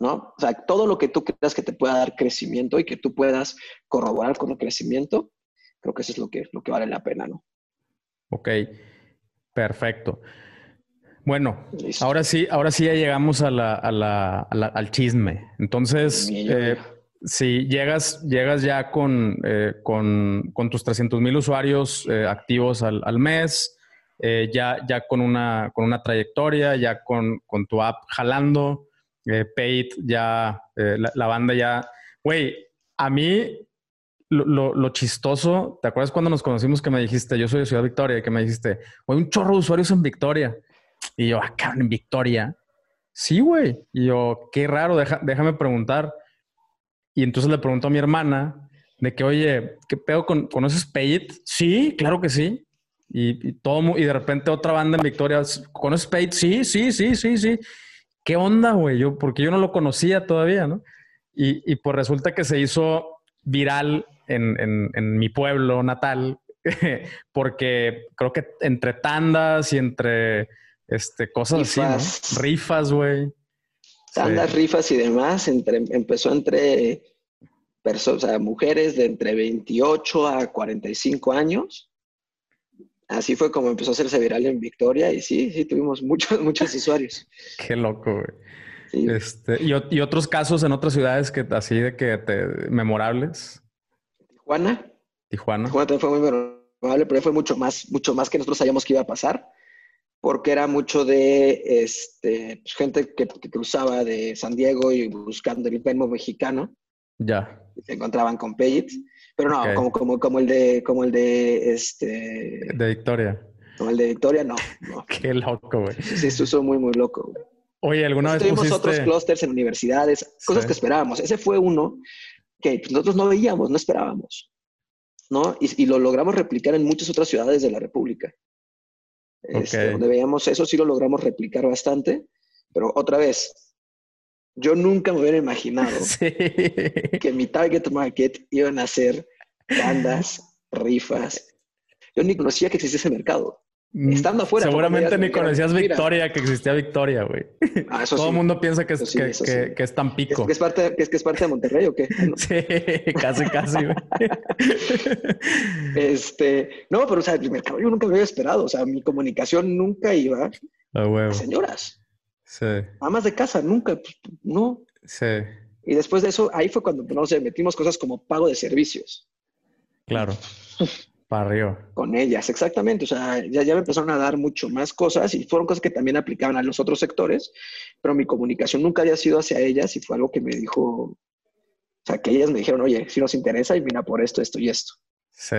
¿No? O sea, todo lo que tú creas que te pueda dar crecimiento y que tú puedas corroborar con el crecimiento, creo que eso es lo que, lo que vale la pena, ¿no? Ok, perfecto. Bueno, ahora sí, ahora sí ya llegamos a la, al chisme. Entonces, eh, si llegas, llegas ya con, eh, con, tus 300 mil usuarios eh, activos al, al mes, ya, ya con, una, con una trayectoria, ya con, con tu app jalando, eh, Pate, ya, eh, la, banda ya. Güey, a mí lo, chistoso, ¿te acuerdas cuando nos conocimos que me dijiste, yo soy de Ciudad Victoria, que me dijiste, güey, un chorro de usuarios en Victoria? Y yo, acá en Victoria. Sí, güey. Y yo, qué raro, déjame preguntar. Y entonces le pregunto a mi hermana de que, oye, ¿qué pedo con, conoces Pate? Sí, claro que sí. Y, todo, y de repente otra banda en Victoria, ¿conoces Pate? Sí, sí, sí, sí, sí. ¿Qué onda, güey? Yo, porque yo no lo conocía todavía, ¿no? Y, pues resulta que se hizo viral en, mi pueblo natal, porque creo que entre tandas y entre este, cosas así, ¿no? Rifas, güey. Tandas, rifas y demás, entre, empezó entre personas, o sea, mujeres de entre 28 a 45 años así fue como empezó a hacerse viral en Victoria y sí, sí, tuvimos muchos, muchos usuarios. Qué loco, güey. Este, ¿y, otros casos en otras ciudades que así de que te, memorables? Tijuana. Tijuana. Tijuana también fue muy memorable, pero fue mucho más, mucho más que nosotros sabíamos que iba a pasar, porque era mucho de este, pues, gente que, cruzaba de San Diego y buscando el Venmo mexicano. Ya. se encontraban con Payit, pero no, como, como, como el de, como el de este. De Victoria. Como el de Victoria, no. Qué loco, güey. Sí, eso es muy, muy loco, güey. Oye, ¿alguna vez Tuvimos otros clústeres en universidades, cosas que esperábamos. Ese fue uno que pues, nosotros no veíamos, no esperábamos, ¿no? Y, lo logramos replicar en muchas otras ciudades de la República. Este, donde veíamos eso, sí lo logramos replicar bastante, pero otra vez, yo nunca me hubiera imaginado que mi target market iban a ser bandas, rifas. Yo ni conocía que existía ese mercado. Mm, Estando afuera. Seguramente ni conocías Victoria, que existía Victoria, güey. Ah, Todo el mundo piensa que es, que, que, es Tampico. ¿Es que es, parte, que es, parte de Monterrey o qué? Sí, casi, casi, güey. este, no, pero o sea, el mercado yo nunca me había esperado. O sea, mi comunicación nunca iba a señoras. Sí. Amas de casa, nunca, pues, no. Sí. Y después de eso, ahí fue cuando, no sé, metimos cosas como pago de servicios. Claro. Para arriba. Con ellas, exactamente. O sea, ya, ya me empezaron a dar mucho más cosas y fueron cosas que también aplicaban a los otros sectores, pero mi comunicación nunca había sido hacia ellas y fue algo que me dijo, o sea, que ellas me dijeron, oye, si nos interesa y mira por esto, esto y esto. Sí.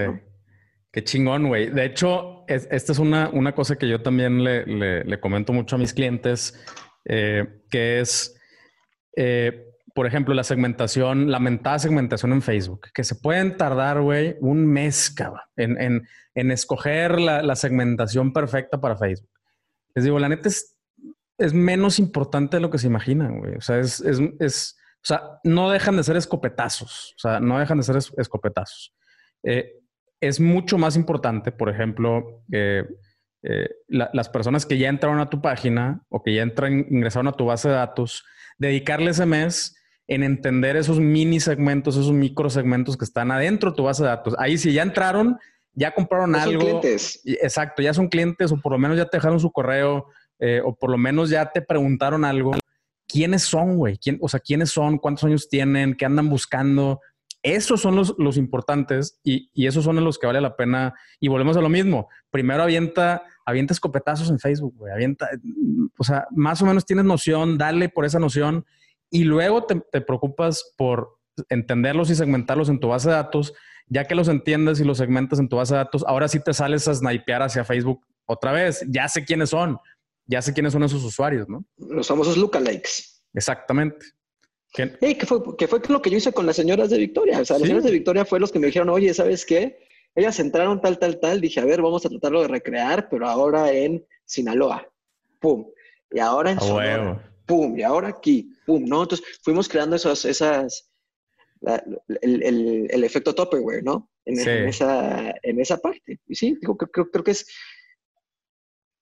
Qué chingón, güey. De hecho, esta es una, una, cosa que yo también le, le, comento mucho a mis clientes, eh, que es... Eh, por ejemplo, la segmentación, la mentada segmentación en Facebook, que se pueden tardar, güey, un mes, cabrón, en, en, escoger la, segmentación perfecta para Facebook. Les digo, la neta es, es menos importante de lo que se imaginan, güey. O sea, es, es, es, o sea, no dejan de ser escopetazos. O sea, no dejan de ser escopetazos. Eh, es mucho más importante, por ejemplo, eh, las personas que ya entraron a tu página o que ya entran, ingresaron a tu base de datos, dedicarle ese mes en entender esos mini segmentos, esos micro segmentos que están adentro de tu base de datos. Ahí si ya entraron, ya compraron algo. Son clientes. Exacto, ya son clientes o por lo menos ya te dejaron su correo eh, o por lo menos ya te preguntaron algo. ¿Quiénes son, güey? ¿Quién, o sea, ¿quiénes son? ¿Cuántos años tienen? ¿Qué andan buscando? Esos son los, los importantes y, y, esos son los que vale la pena. Y volvemos a lo mismo. Primero avienta, avienta escopetazos en Facebook, güey. Avienta, o sea, más o menos tienes noción, dale por esa noción y luego te, preocupas por entenderlos y segmentarlos en tu base de datos. Ya que los entiendes y los segmentas en tu base de datos, ahora sí te sales a snipear hacia Facebook otra vez. Ya sé quiénes son, ya sé quiénes son esos usuarios, ¿no? Los famosos lookalikes. Exactamente. ¿Qué? fue, que fue lo que yo hice con las señoras de Victoria. O sea, las señoras de Victoria fue los que me dijeron, oye, ¿sabes qué? Ellas entraron tal, tal, tal. Dije, a ver, vamos a tratarlo de recrear, pero ahora en Sinaloa. ¡Pum! Y ahora en ¡pum! Y ahora aquí, ¡pum! ¿no? Entonces fuimos creando esas, esas, el, efecto Tupperware, ¿no? En, esa, en esa parte. Y sí, creo, creo, que es,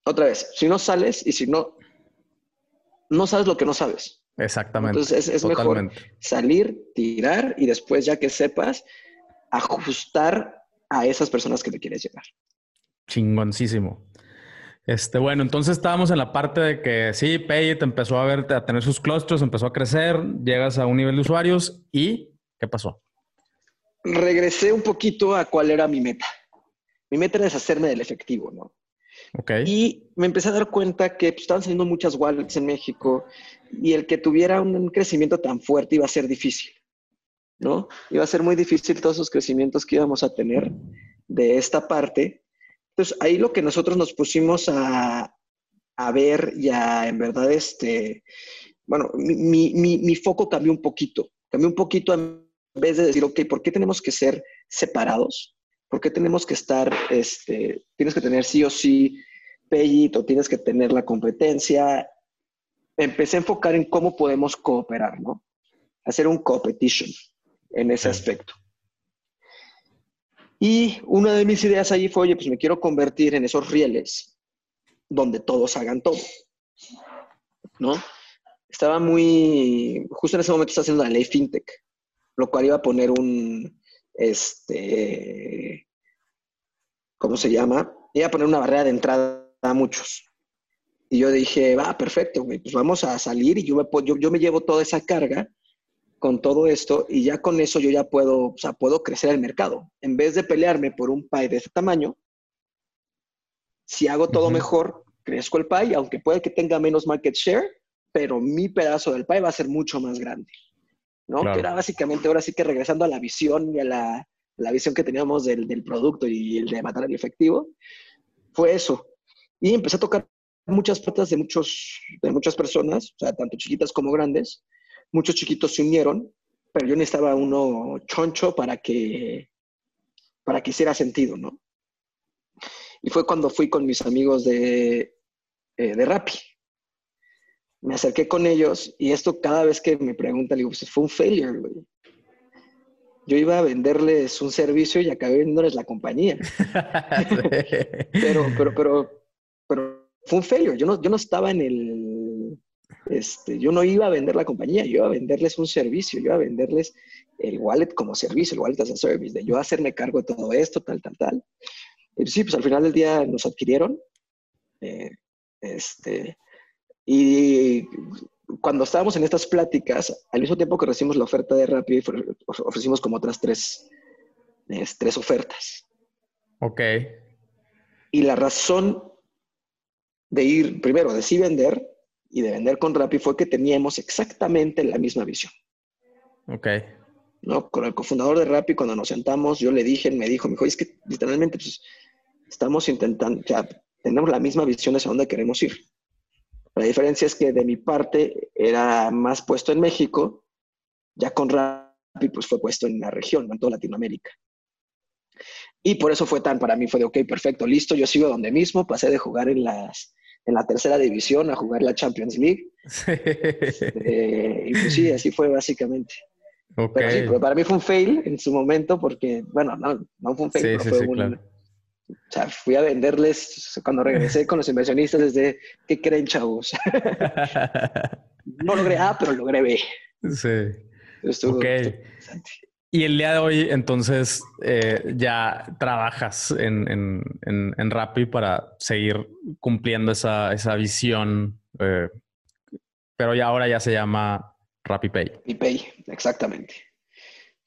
otra vez, si no sales y si no, no sabes lo que no sabes. Exactamente. Entonces es, mejor salir, tirar y después ya que sepas, ajustar a esas personas que te quieres llevar. Chingoncísimo. Este, bueno, entonces estábamos en la parte de que sí, Payet empezó a ver, a tener sus clusters, empezó a crecer, llegas a un nivel de usuarios y ¿qué pasó? Regresé un poquito a cuál era mi meta. Mi meta era deshacerme del efectivo, ¿no? Okay. Y me empecé a dar cuenta que pues, estaban saliendo muchas wallets en México y el que tuviera un crecimiento tan fuerte iba a ser difícil, ¿no? Iba a ser muy difícil todos esos crecimientos que íbamos a tener de esta parte entonces, ahí lo que nosotros nos pusimos a, ver y a, en verdad, este, bueno, mi, foco cambió un poquito, cambió un poquito en vez de decir, ok, ¿por qué tenemos que ser separados? ¿Por qué tenemos que estar, este, tienes que tener sí o sí Payit o tienes que tener la competencia? Empecé a enfocar en cómo podemos cooperar, ¿no? Hacer un competition en ese aspecto. Y una de mis ideas allí fue, oye, pues me quiero convertir en esos rieles donde todos hagan todo. ¿No? Estaba muy, justo en ese momento estaba haciendo la ley FinTech, lo cual iba a poner un, este, ¿cómo se llama? Iba a poner una barrera de entrada a muchos. Y yo dije, va, perfecto, güey, pues vamos a salir y yo me, yo, yo me llevo toda esa carga con todo esto y ya con eso yo ya puedo, o sea, puedo crecer el mercado. En vez de pelearme por un pie de ese tamaño, si hago todo mejor, crezco el pie, aunque puede que tenga menos market share, pero mi pedazo del pie va a ser mucho más grande. ¿No? Que era básicamente ahora sí que regresando a la visión y a la, la visión que teníamos del, del, producto y el de matar el efectivo, fue eso. Y empecé a tocar muchas puertas de, muchos, de muchas personas, o sea, tanto chiquitas como grandes. Muchos chiquitos se unieron, pero yo necesitaba uno choncho para que, para que hiciera sentido, ¿no? Y fue cuando fui con mis amigos de, eh, de Rappi. Me acerqué con ellos y esto cada vez que me preguntan, digo, pues fue un failure, güey. Yo iba a venderles un servicio y acabé vendiéndoles la compañía. pero, pero, pero, pero fue un failure. Yo no, yo no estaba en el, este, yo no iba a vender la compañía, yo iba a venderles un servicio, yo iba a venderles el wallet como servicio, el wallet as a service, de yo hacerme cargo de todo esto, tal, tal, tal. Y sí, pues al final del día nos adquirieron. Eh, este, y cuando estábamos en estas pláticas, al mismo tiempo que recibimos la oferta de Rappi, ofrecimos como otras tres, tres ofertas. Ok. Y la razón de ir, primero, de sí vender y de vender con Rappi fue que teníamos exactamente la misma visión. Ok. ¿No? Con el cofundador de Rappi, cuando nos sentamos, yo le dije, me dijo, me dijo, es que literalmente pues, estamos intentando, o sea, tenemos la misma visión de hacia dónde queremos ir. La diferencia es que de mi parte era más puesto en México, ya con Rappi pues fue puesto en la región, en toda Latinoamérica. Y por eso fue tan, para mí fue de, ok, perfecto, listo, yo sigo donde mismo, pasé de jugar en, las, en la tercera división a jugar la Champions League. Este, y pues sí, así fue básicamente. Pero, para mí fue un fail en su momento porque, bueno, no, no fue un fail, pero fue un, o sea, fui a venderles cuando regresé con los inversionistas desde, ¿qué creen, chavos? no logré A, pero logré B. Sí. ok. Y el día de hoy, entonces, eh, ya trabajas en, en, en, Rappi para seguir cumpliendo esa, esa visión, eh, pero ya ahora ya se llama Rappi Pay. Rappi Pay, exactamente.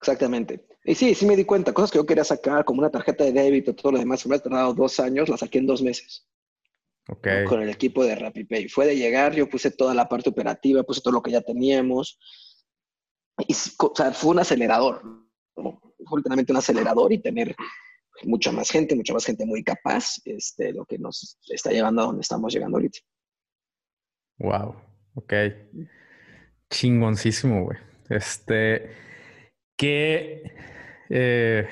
Exactamente. Y sí, sí me di cuenta, cosas que yo quería sacar, como una tarjeta de débito, todo lo demás, me ha tardado dos años, la saqué en dos meses. Ok. Con el equipo de RappiPay. Fue de llegar, yo puse toda la parte operativa, puse todo lo que ya teníamos. Y, o sea, fue un acelerador, fue literalmente un acelerador y tener mucha más gente, mucha más gente muy capaz, este, lo que nos está llevando a donde estamos llegando ahorita. Wow, ok. Chingoncísimo, güey. Este, que eh,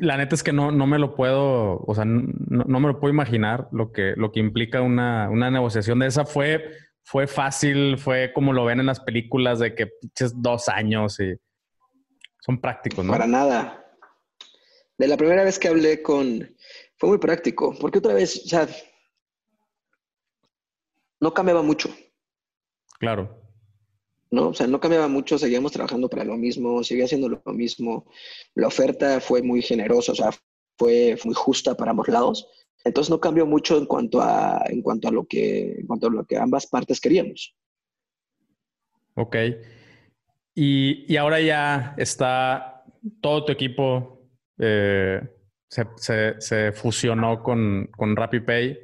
la neta es que no, no me lo puedo, o sea, no, me lo puedo imaginar lo que, lo que implica una, una, negociación de esa. Fue, fue fácil, fue como lo ven en las películas de que pinches dos años y son prácticos, ¿no? Para nada. De la primera vez que hablé con, fue muy práctico, porque otra vez, o sea, no cambiaba mucho. Claro. ¿No? O sea, no cambiaba mucho, seguíamos trabajando para lo mismo, seguía haciendo lo mismo. La oferta fue muy generosa, o sea, fue muy justa para ambos lados. Entonces no cambió mucho en cuanto a, en cuanto a, lo, que, en cuanto a lo que ambas partes queríamos. Ok. Y, y ahora ya está todo tu equipo, eh, se, se, fusionó con, con RappiPay.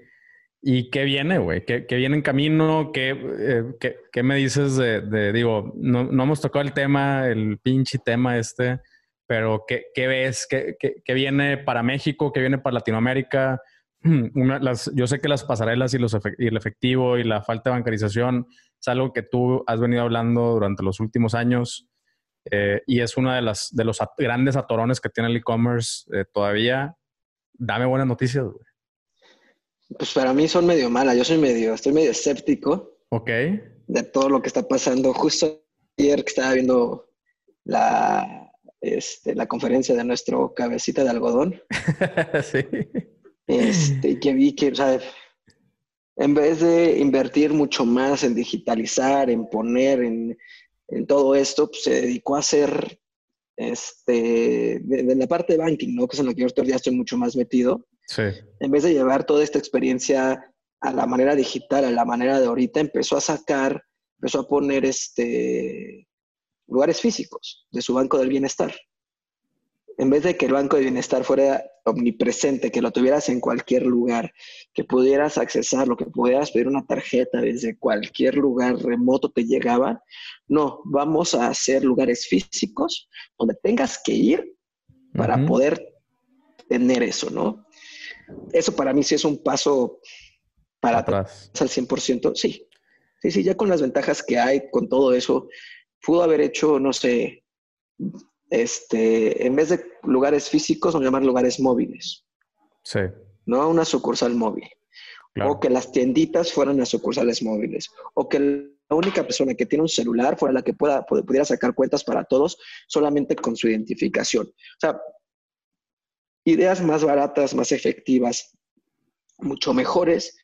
¿Y qué viene, güey? ¿Qué, viene en camino? ¿Qué, eh, qué, me dices de, digo, no, no, hemos tocado el tema, el pinche tema este, pero ¿qué, qué ves? ¿Qué, ¿Qué, viene para México? ¿Qué viene para Latinoamérica? Yo sé que las pasarelas y, los y el efectivo y la falta de bancarización es algo que tú has venido hablando durante los últimos años eh, y es uno de, de los grandes atorones que tiene el e-commerce eh, todavía. Dame buenas noticias, güey. Pues para mí son medio malas. Yo soy medio, estoy medio escéptico. Ok. De todo lo que está pasando. Justo ayer que estaba viendo la, este, la conferencia de nuestro cabecita de algodón. sí. Este, que vi que, o sea, en vez de invertir mucho más en digitalizar, en poner, en, en todo esto, pues se dedicó a hacer este, de, la parte de banking, ¿no? Que es en la que yo todavía estoy mucho más metido. Sí. En vez de llevar toda esta experiencia a la manera digital, a la manera de ahorita, empezó a sacar, empezó a poner este, lugares físicos de su banco del bienestar. En vez de que el banco de bienestar fuera omnipresente, que lo tuvieras en cualquier lugar, que pudieras accesarlo, que pudieras pedir una tarjeta desde cualquier lugar remoto te llegaba, no, vamos a hacer lugares físicos donde tengas que ir para poder tener eso, ¿no? Eso para mí sí es un paso para atrás al 100%, sí. Sí, sí, ya con las ventajas que hay, con todo eso, pudo haber hecho, no sé, este, en vez de lugares físicos, a llamar lugares móviles. Sí. ¿No? Una sucursal móvil. O que las tienditas fueran las sucursales móviles. O que la única persona que tiene un celular fuera la que pueda, pudiera sacar cuentas para todos solamente con su identificación. O sea, ideas más baratas, más efectivas, mucho mejores.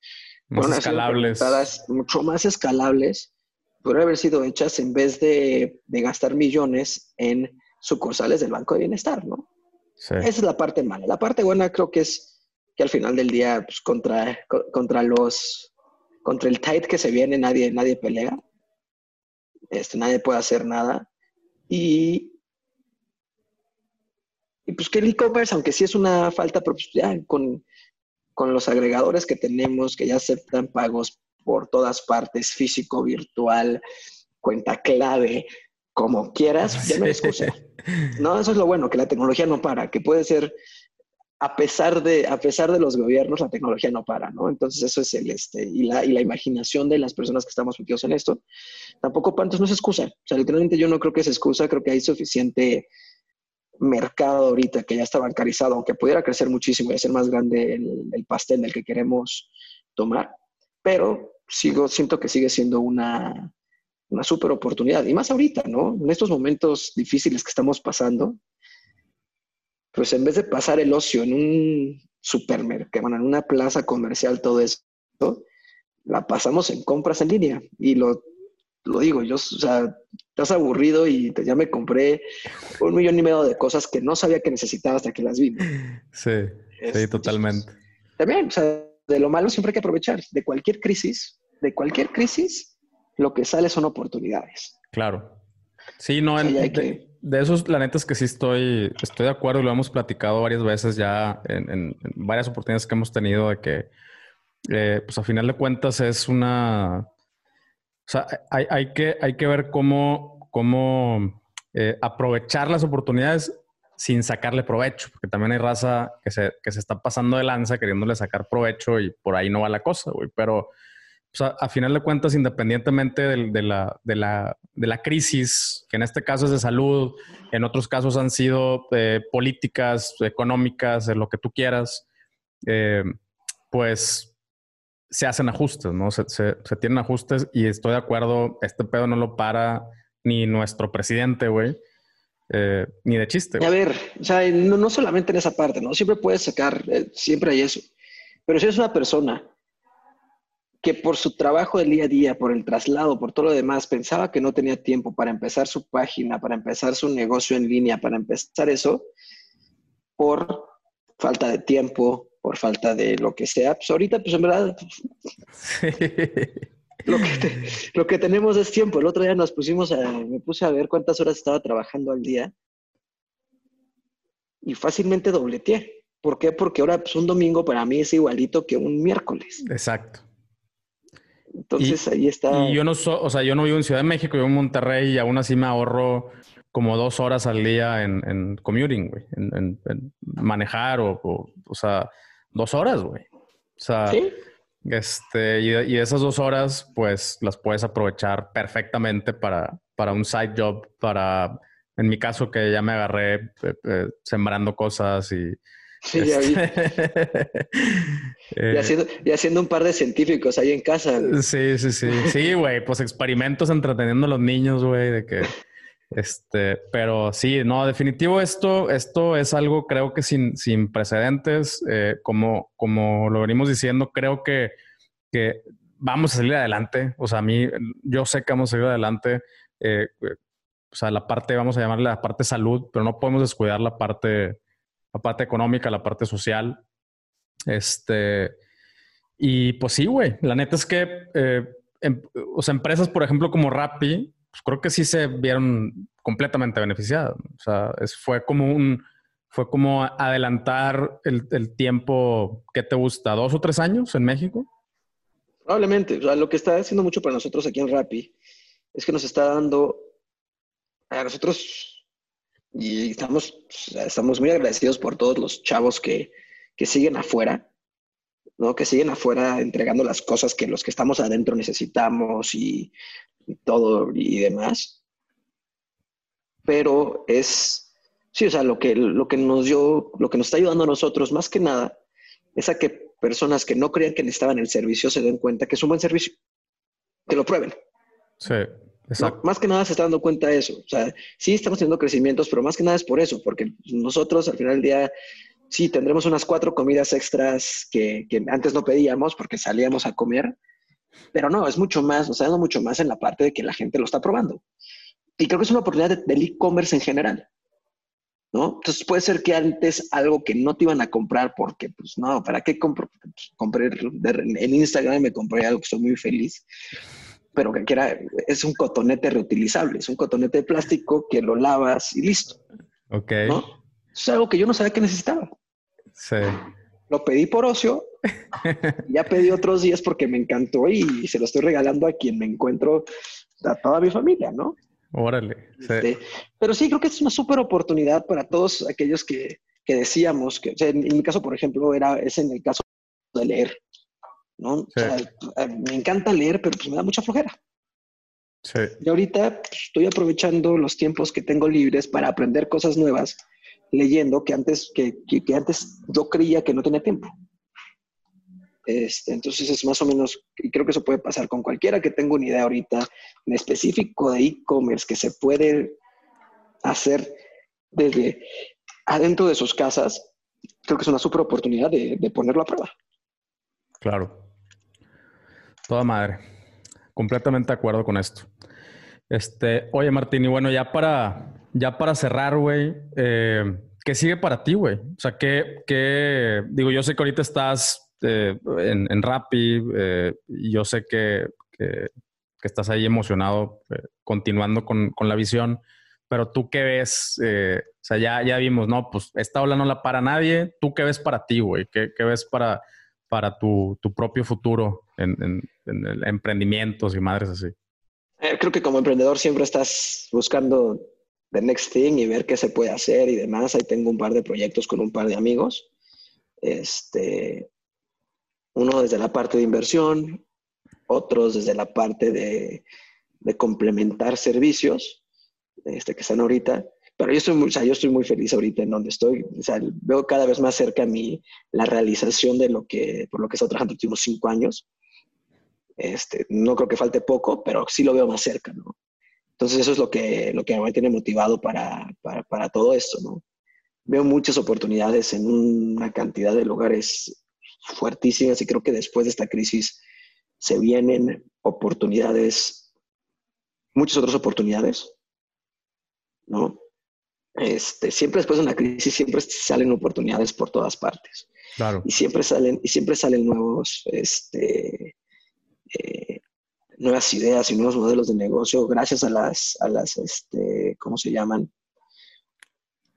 Más escalables. Mucho más escalables. Podrían haber sido hechas en vez de, gastar millones en sucursales del Banco de Bienestar, ¿no? Esa es la parte mala. La parte buena creo que es que al final del día, pues, contra, contra los, contra el tight que se viene, nadie, nadie pelea. Este, nadie puede hacer nada. Y, y pues que el e-commerce, aunque sí es una falta, pero pues ya con, con los agregadores que tenemos, que ya aceptan pagos por todas partes, físico, virtual, cuenta clave, como quieras, ya no hay excusa. No, eso es lo bueno, que la tecnología no para, que puede ser, a pesar de, a pesar de los gobiernos, la tecnología no para, ¿no? Entonces eso es el, este, y la, y la imaginación de las personas que estamos metidos en esto, tampoco, entonces no es excusa. O sea, literalmente yo no creo que es excusa, creo que hay suficiente mercado ahorita que ya está bancarizado, aunque pudiera crecer muchísimo y hacer más grande el, pastel del que queremos tomar, pero sigo, siento que sigue siendo una, una super oportunidad. Y más ahorita, ¿no? En estos momentos difíciles que estamos pasando, pues en vez de pasar el ocio en un supermercado, bueno, en una plaza comercial, todo eso, la pasamos en compras en línea. Y lo lo digo, yo, o sea, estás aburrido y ya me compré un millón y medio de cosas que no sabía que necesitaba hasta que las vi. Sí, sí, este, totalmente. También, o sea, de lo malo siempre hay que aprovechar. De cualquier crisis, de cualquier crisis, lo que sale son oportunidades. Claro. Sí, no, de, esos, la neta es que sí estoy, estoy de acuerdo y lo hemos platicado varias veces ya en, varias oportunidades que hemos tenido de que, eh, pues a final de cuentas es una sea, hay, que, hay que ver cómo, cómo eh, aprovechar las oportunidades sin sacarle provecho, porque también hay raza que se, que se está pasando de lanza queriéndole sacar provecho y por ahí no va la cosa, güey. Pero a, final de cuentas, independientemente de, la, de, la, de, la, crisis, que en este caso es de salud, en otros casos han sido eh, políticas, económicas, lo que tú quieras, eh, pues se hacen ajustes, ¿no? Se, tienen ajustes y estoy de acuerdo, este pedo no lo para ni nuestro presidente, güey. Eh, ni de chiste. A ver, o sea, no, solamente en esa parte, ¿no? Siempre puedes sacar, eh, siempre hay eso. Pero si eres una persona que por su trabajo del día a día, por el traslado, por todo lo demás, pensaba que no tenía tiempo para empezar su página, para empezar su negocio en línea, para empezar eso, por falta de tiempo, por falta de lo que sea, pues ahorita, pues en verdad, lo, que tenemos es tiempo. El otro día nos pusimos a, me puse a ver cuántas horas estaba trabajando al día y fácilmente dobleteé. ¿Por qué? Porque ahora pues, un domingo para mí es igualito que un miércoles. Exacto. Entonces ahí está. Y yo no soy, o sea, yo no vivo en Ciudad de México, yo vivo en Monterrey y aún así me ahorro como dos horas al día en, en commuting, güey, en, manejar o, o sea, dos horas, güey. O sea, este, y, esas dos horas, pues las puedes aprovechar perfectamente para, para un side job, para, en mi caso, que ya me agarré eh, eh, sembrando cosas y. Sí, ya vi. y, haciendo, y, haciendo, un par de científicos ahí en casa. Sí, sí, sí. Sí, güey, pues experimentos entreteniendo a los niños, güey, de que este, pero sí, no, definitivo esto, esto es algo creo que sin, sin precedentes, eh, como, como lo venimos diciendo, creo que, que vamos a salir adelante. O sea, a mí, yo sé que vamos a salir adelante. Eh, o sea, la parte, vamos a llamarle la parte salud, pero no podemos descuidar la parte, la parte económica, la parte social. Este, Y pues sí, güey. La neta es que, eh, em, o sea, empresas, por ejemplo, como Rappi, pues creo que sí se vieron completamente beneficiadas. O sea, fue como un, fue como adelantar el, el, tiempo que te gusta, dos o tres años en México. Probablemente. O sea, lo que está haciendo mucho para nosotros aquí en Rappi es que nos está dando a nosotros y estamos, estamos muy agradecidos por todos los chavos que, que siguen afuera, ¿no? Que siguen afuera entregando las cosas que los que estamos adentro necesitamos y, todo y demás. Pero es, sí, o sea, lo que, lo que nos dio, lo que nos está ayudando a nosotros, más que nada, es a que personas que no creían que necesitaban el servicio se den cuenta que es un buen servicio, que lo prueben. Sí. Más que nada se está dando cuenta de eso. O sea, sí estamos teniendo crecimientos, pero más que nada es por eso, porque nosotros al final del día sí tendremos unas cuatro comidas extras que, antes no pedíamos porque salíamos a comer, pero no, es mucho más, nos está dando mucho más en la parte de que la gente lo está probando. Y creo que es una oportunidad del e-commerce en general. ¿no? Entonces puede ser que antes algo que no te iban a comprar porque, pues no, ¿para qué compro? Pues, compré en Instagram y me compré algo que estoy muy feliz pero que era, es un cotonete reutilizable, es un cotonete de plástico que lo lavas y listo. Ok. ¿no? Es algo que yo no sabía que necesitaba. Sí. Lo pedí por ocio, ya pedí otros días porque me encantó y se lo estoy regalando a quien me encuentro, a toda mi familia, ¿no? Órale. Este, pero sí, creo que es una súper oportunidad para todos aquellos que, que decíamos, que en, en, mi caso, por ejemplo, era, es en el caso de leer. ¿no? Eh, me encanta leer, pero pues me da mucha flojera. Sí. Y ahorita pues, estoy aprovechando los tiempos que tengo libres para aprender cosas nuevas, leyendo que antes, que, que, antes yo creía que no tenía tiempo. Este, entonces es más o menos, y creo que eso puede pasar con cualquiera que tenga una idea ahorita en específico de e-commerce que se puede hacer desde adentro de sus casas, creo que es una super oportunidad de, de ponerlo a prueba. Claro. Toda madre. Completamente de acuerdo con esto. Este, oye, Martín, y bueno, ya para, ya para cerrar, güey, eh, ¿qué sigue para ti, güey? O sea, ¿qué, digo, yo sé que ahorita estás eh, en, en Rappi, eh, yo sé que, estás ahí emocionado, continuando con, la visión, pero tú qué ves, o sea, ya, ya vimos, ¿no? Pues esta ola no la para nadie, ¿tú qué ves para ti, güey? ¿Qué, ¿Qué, ves para, para tu, tu propio futuro en, en, emprendimientos y madres así? Eh, creo que como emprendedor siempre estás buscando the next thing y ver qué se puede hacer y demás. Ahí tengo un par de proyectos con un par de amigos. Este, uno desde la parte de inversión, otros desde la parte de, de complementar servicios este, que están ahorita. Pero yo estoy, muy, o sea, yo estoy muy feliz ahorita en donde estoy. O sea, veo cada vez más cerca a mí la realización de lo que, por lo que he estado trabajando los últimos cinco años. Este, no creo que falte poco, pero sí lo veo más cerca, ¿no? Entonces eso es lo que, lo que me tiene motivado para, para, para todo esto, ¿no? Veo muchas oportunidades en una cantidad de lugares fuertísimas y creo que después de esta crisis se vienen oportunidades, muchas otras oportunidades, ¿no? Este, siempre después de una crisis, siempre salen oportunidades por todas partes. Claro. Y siempre salen, y siempre salen nuevos, este, eh, nuevas ideas y nuevos modelos de negocio gracias a las, a las, este, ¿cómo se llaman?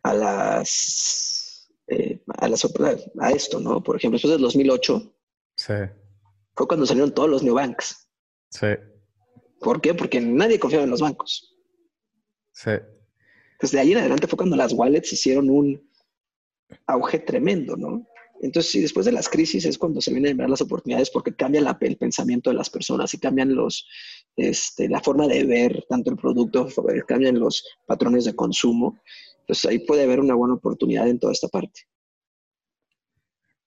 A las, eh, a las, a esto, ¿no? Por ejemplo, después del 2008, sí. fue cuando salieron todos los neobanks. Sí. ¿Por qué? Porque nadie confiaba en los bancos. Sí. Entonces, de ahí en adelante fue cuando las wallets hicieron un auge tremendo, ¿no? Entonces, sí, después de las crisis es cuando se vienen a ver las oportunidades porque cambia el pensamiento de las personas y cambian los, este, la forma de ver tanto el producto, cambian los patrones de consumo. Entonces, ahí puede haber una buena oportunidad en toda esta parte.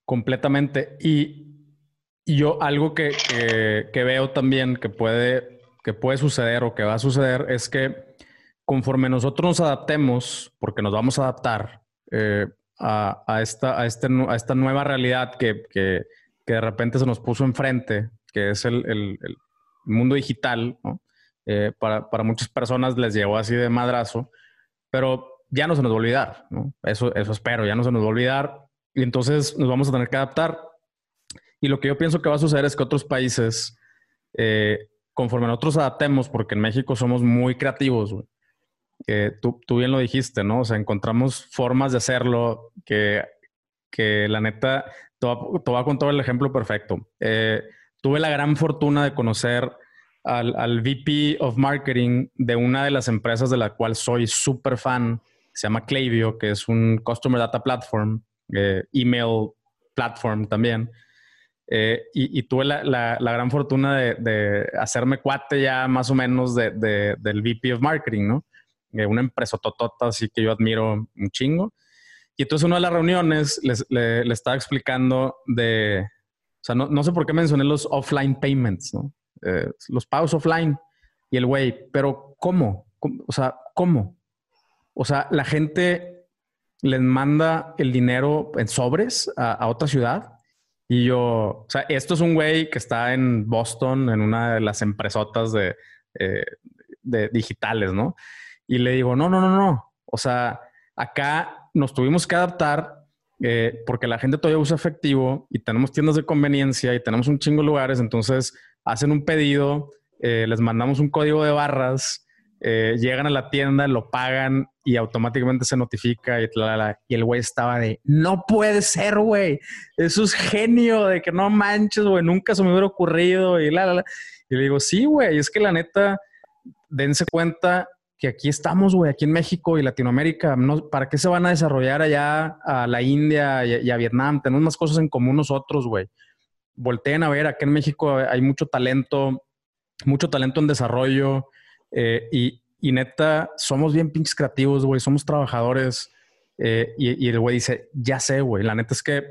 Completamente. Y, yo algo que, que, veo también que puede, que puede suceder o que va a suceder es que conforme nosotros nos adaptemos, porque nos vamos a adaptar eh, a, esta, a, este, a esta nueva realidad que, que, de repente se nos puso enfrente, que es el, el, mundo digital, eh, para, para, muchas personas les llegó así de madrazo, pero ya no se nos va a olvidar, ¿no? Eso, eso espero, ya no se nos va a olvidar y entonces nos vamos a tener que adaptar. Y lo que yo pienso que va a suceder es que otros países, eh, conforme nosotros adaptemos, porque en México somos muy creativos, tú, bien lo dijiste, ¿no? O sea, encontramos formas de hacerlo que, que la neta, te voy, a contar el ejemplo perfecto. Eh, tuve la gran fortuna de conocer al, VP of Marketing de una de las empresas de la cual soy súper fan, se llama Klaviyo, que es un Customer Data Platform, eh, email platform también. Eh, y, tuve la, la, gran fortuna de, de, hacerme cuate ya más o menos de, del VP of Marketing, ¿no? Una empresa totota, así que yo admiro un chingo. Y entonces una de las reuniones le, estaba explicando de, o sea, no, no, sé por qué mencioné los offline payments, ¿no? Eh, los pagos offline. Y el güey, pero ¿cómo? O sea, ¿cómo? O sea, la gente les manda el dinero en sobres a, a otra ciudad y yo, o sea, esto es un güey que está en Boston, en una de las empresotas de, eh, de digitales, ¿no? Y le digo, no, no, no, no. O sea, acá nos tuvimos que adaptar eh, porque la gente todavía usa efectivo y tenemos tiendas de conveniencia y tenemos un chingo de lugares. Entonces hacen un pedido, eh, les mandamos un código de barras eh, llegan a la tienda, lo pagan y automáticamente se notifica y, y el güey estaba de, no puede ser, güey, eso es genio, de que no manches, güey, nunca se me hubiera ocurrido y la, la, la. Y le digo, sí, güey, es que la neta, dense cuenta que aquí estamos, güey, aquí en México y Latinoamérica, no, ¿para qué se van a desarrollar allá a la India y, a Vietnam? Tenemos más cosas en común nosotros, güey. Volteen a ver, aquí en México hay mucho talento, mucho talento en desarrollo, eh, y, y, neta, somos bien pinches creativos, güey, somos trabajadores. Eh, y, el güey dice, ya sé, güey, la neta es que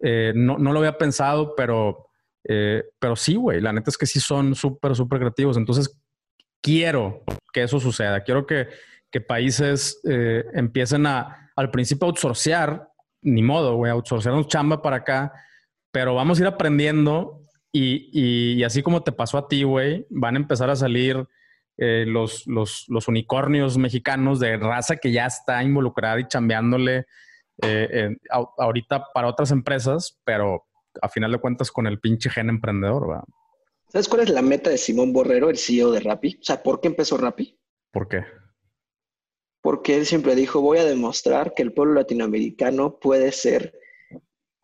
eh, no, no, lo había pensado, pero, pero sí, güey, la neta es que sí son súper, súper creativos. Entonces, quiero que eso suceda. Quiero que, que países empiecen a, al principio, a outsourcear, ni modo, güey, outsourcearnos chamba para acá, pero vamos a ir aprendiendo y, y, así como te pasó a ti, güey, van a empezar a salir eh, los, los, los, unicornios mexicanos de raza que ya está involucrada y chambeándole eh, ahorita para otras empresas, pero a final de cuentas con el pinche gen emprendedor, ¿verdad? ¿Sabes cuál es la meta de Simón Borrero, el CEO de Rappi? O sea, ¿por qué empezó Rappi? ¿Por qué? Porque él siempre dijo, voy a demostrar que el pueblo latinoamericano puede ser, o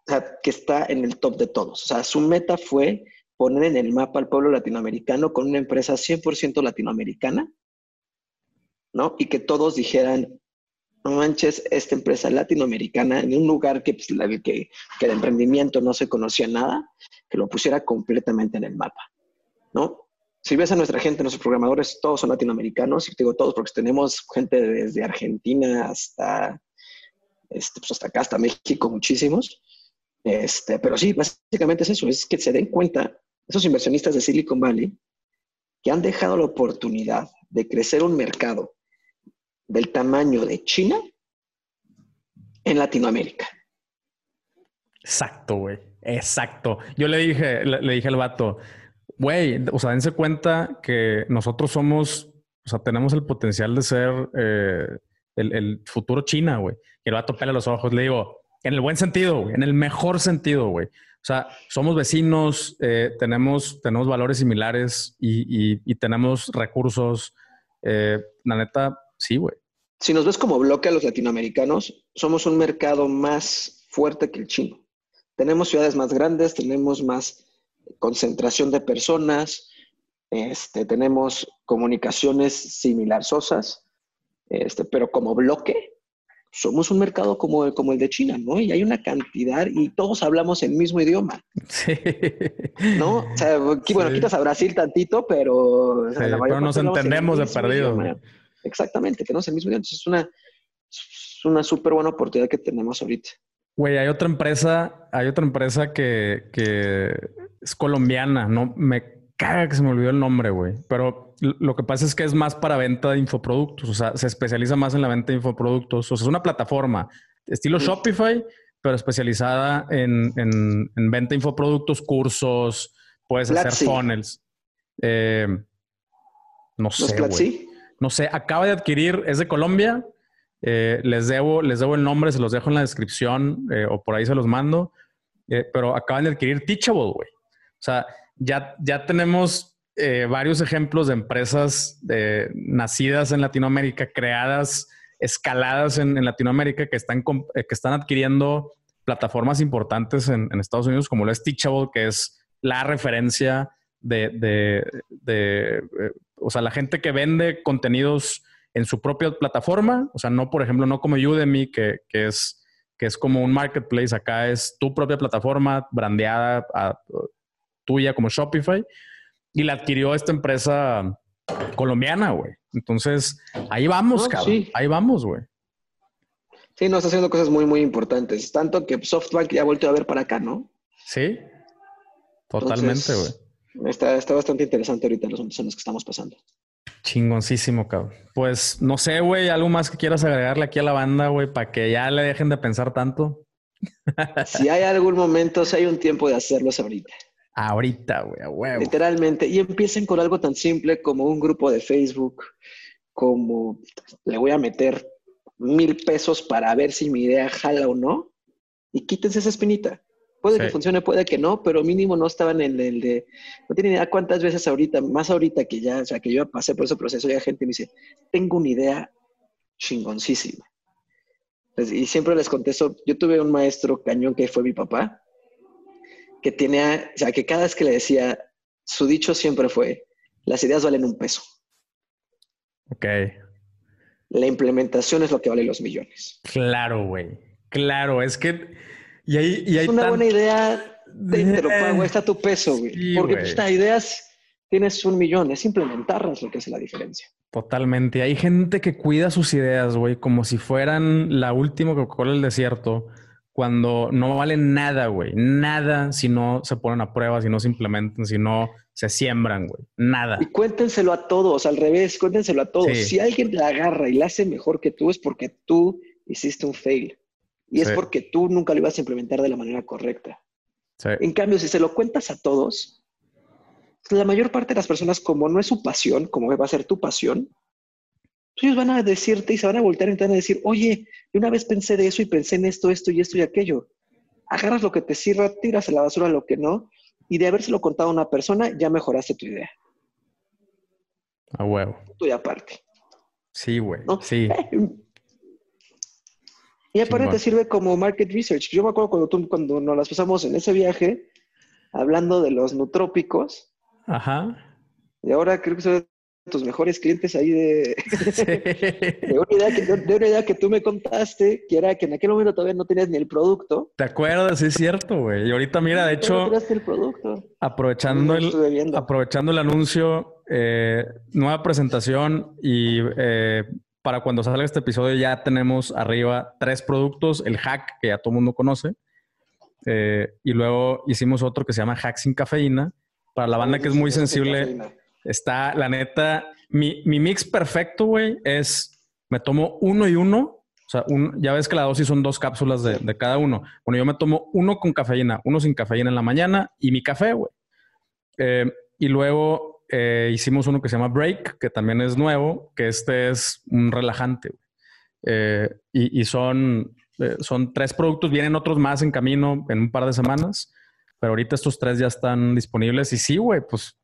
sea, que está en el top de todos. O sea, su meta fue poner en el mapa al pueblo latinoamericano con una empresa 100% latinoamericana, ¿no? Y que todos dijeran, no manches, esta empresa latinoamericana en un lugar que, pues, que, que de emprendimiento no se conocía nada, que lo pusiera completamente en el mapa, ¿no? Si ves a nuestra gente, nuestros programadores, todos son latinoamericanos, y digo todos porque tenemos gente desde Argentina hasta, este, pues hasta acá, hasta México, muchísimos. Este, pero sí, básicamente es eso, es que se den cuenta esos inversionistas de Silicon Valley que han dejado la oportunidad de crecer un mercado del tamaño de China en Latinoamérica. Exacto, güey. Exacto. Yo le dije, le, dije al vato, güey, o sea, dense cuenta que nosotros somos, o sea, tenemos el potencial de ser eh, el, futuro China, güey. Y el vato pela los ojos. Le digo, en el buen sentido, en el mejor sentido, güey. O sea, somos vecinos, eh, tenemos, tenemos valores similares y, tenemos recursos. Eh, la neta, sí, güey. Si nos ves como bloque a los latinoamericanos, somos un mercado más fuerte que el chino. Tenemos ciudades más grandes, tenemos más concentración de personas, este, tenemos comunicaciones similares, este, pero como bloque somos un mercado como, como el de China, ¿no? Y hay una cantidad y todos hablamos el mismo idioma. Sí. ¿No? O sea, aquí, bueno, quitas a Brasil tantito, pero... pero nos entendemos de perdido. Exactamente, que no es el mismo idioma. Entonces es una, es una súper buena oportunidad que tenemos ahorita. Güey, hay otra empresa, hay otra empresa que, que es colombiana, ¿no? Me caga que se me olvidó el nombre, güey. Pero lo que pasa es que es más para venta de infoproductos. O sea, se especializa más en la venta de infoproductos. O sea, es una plataforma estilo Shopify, pero especializada en, venta de infoproductos, cursos, puedes hacer funnels. Eh, no sé, güey. No sé, acaba de adquirir, es de Colombia. Eh, les, debo, les debo el nombre, se los dejo en la descripción eh, o por ahí se los mando. eh, pero acaban de adquirir Teachable, güey. O sea, ya, ya tenemos varios ejemplos de empresas nacidas en Latinoamérica, creadas, escaladas en, Latinoamérica, que están, que están adquiriendo plataformas importantes en, Estados Unidos, como lo es Teachable, que es la referencia de, o sea, la gente que vende contenidos en su propia plataforma, o sea, no, por ejemplo, no como Udemy, que, que es, que es como un marketplace, acá es tu propia plataforma brandeada a, tuya como Shopify, y la adquirió esta empresa colombiana, güey. Entonces, ahí vamos, cabrón. Ahí vamos, güey. Sí, nos está haciendo cosas muy, muy importantes. Tanto que SoftBank ya ha vuelto a ver para acá, ¿no? Sí, totalmente, güey. Está, está bastante interesante ahorita los momentos en los que estamos pasando. Chingoncísimo, cabrón. Pues no sé, güey, algo más que quieras agregarle aquí a la banda, güey, para que ya le dejen de pensar tanto. si hay algún momento, si hay un tiempo de hacerlos ahorita. Ahorita, güey, a huevo. Literalmente. Y empiecen con algo tan simple como un grupo de Facebook, como le voy a meter mil pesos para ver si mi idea jala o no. Y quítense esa espinita. Puede que funcione, puede que no, pero mínimo no estaban en el de, no tienen idea cuántas veces ahorita, más ahorita que ya, o sea, que yo pasé por ese proceso, ya gente me dice, tengo una idea chingoncísima. Pues, y siempre les contesto, yo tuve un maestro cañón que fue mi papá, que tenía, o sea, que cada vez que le decía, su dicho siempre fue, las ideas valen un peso. Ok. La implementación es lo que vale los millones. Claro, güey. Claro, es que y ahí, y es una buena idea, te, lo pago, está tu peso, güey. Porque pues, estas ideas tienes un millón, es implementarlas lo que hace la diferencia. Totalmente. Hay gente que cuida sus ideas, güey, como si fueran la última Coca-Cola del desierto, cuando no valen nada, güey. Nada si no se ponen a prueba, si no se implementan, si no se siembran, güey. Nada. Y cuéntenselo a todos, al revés, cuéntenselo a todos. Si alguien la agarra y la hace mejor que tú, es porque tú hiciste un fail. Y es porque tú nunca lo ibas a implementar de la manera correcta. En cambio, si se lo cuentas a todos, la mayor parte de las personas, como no es su pasión, como va a ser tu pasión, pues ellos van a decirte y se van a voltear y van a decir, oye, una vez pensé de eso y pensé en esto, esto y esto y aquello. Agarras lo que te sirva, tiras a la basura lo que no, y de habérselo contado a una persona, ya mejoraste tu idea. A huevo. Tú y aparte. Sí, güey. Sí. Y aparte te sirve como market research. Yo me acuerdo cuando, tú, cuando nos las pasamos en ese viaje, hablando de los nutrópicos. Ajá. Y ahora creo que son tus mejores clientes ahí de, de, una idea que, de, una idea que, tú me contaste, que era que en aquel momento todavía no tenías ni el producto. ¿Te acuerdas? Es cierto, güey. Y ahorita, mira, de hecho, el producto. aprovechando, el, aprovechando el anuncio, eh, nueva presentación y eh, para cuando salga este episodio ya tenemos arriba tres productos, el hack que ya todo el mundo conoce, eh, y luego hicimos otro que se llama hack sin cafeína. Para la banda que es muy sensible, está la neta, mi, mix perfecto, güey, es me tomo uno y uno. O sea, ya ves que la dosis son dos cápsulas de, de, cada uno. Bueno, yo me tomo uno con cafeína, uno sin cafeína en la mañana y mi café, güey. Eh, y luego eh, hicimos uno que se llama Break, que también es nuevo, que este es un relajante. Eh, y, son, eh, son tres productos, vienen otros más en camino en un par de semanas, pero ahorita estos tres ya están disponibles. Y sí, güey, pues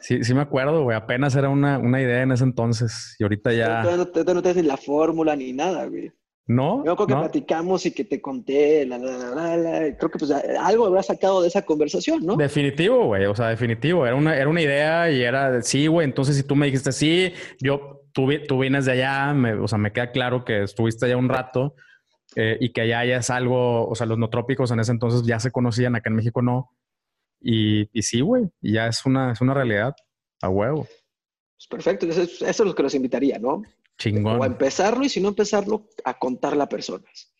sí, sí me acuerdo, güey, apenas era una, una, idea en ese entonces y ahorita ya... No, no, no, no tienes ni la fórmula ni nada, güey. No. Yo creo que platicamos y que te conté, la, la, la, creo que pues algo habrá sacado de esa conversación, ¿no? Definitivo, güey, o sea, definitivo. Era una, era una idea y era, sí, güey, entonces si tú me dijiste sí, yo, tú, tú vienes de allá, me, o sea, me queda claro que estuviste allá un rato eh, y que allá ya es algo, o sea, los trópicos en ese entonces ya se conocían, acá en México no. Y, y sí, güey, y ya es una, es una realidad, a huevo. Pues perfecto, eso, eso es lo que los invitaría, ¿no? Chingón. O empezarlo y si no empezarlo, a contarle a personas.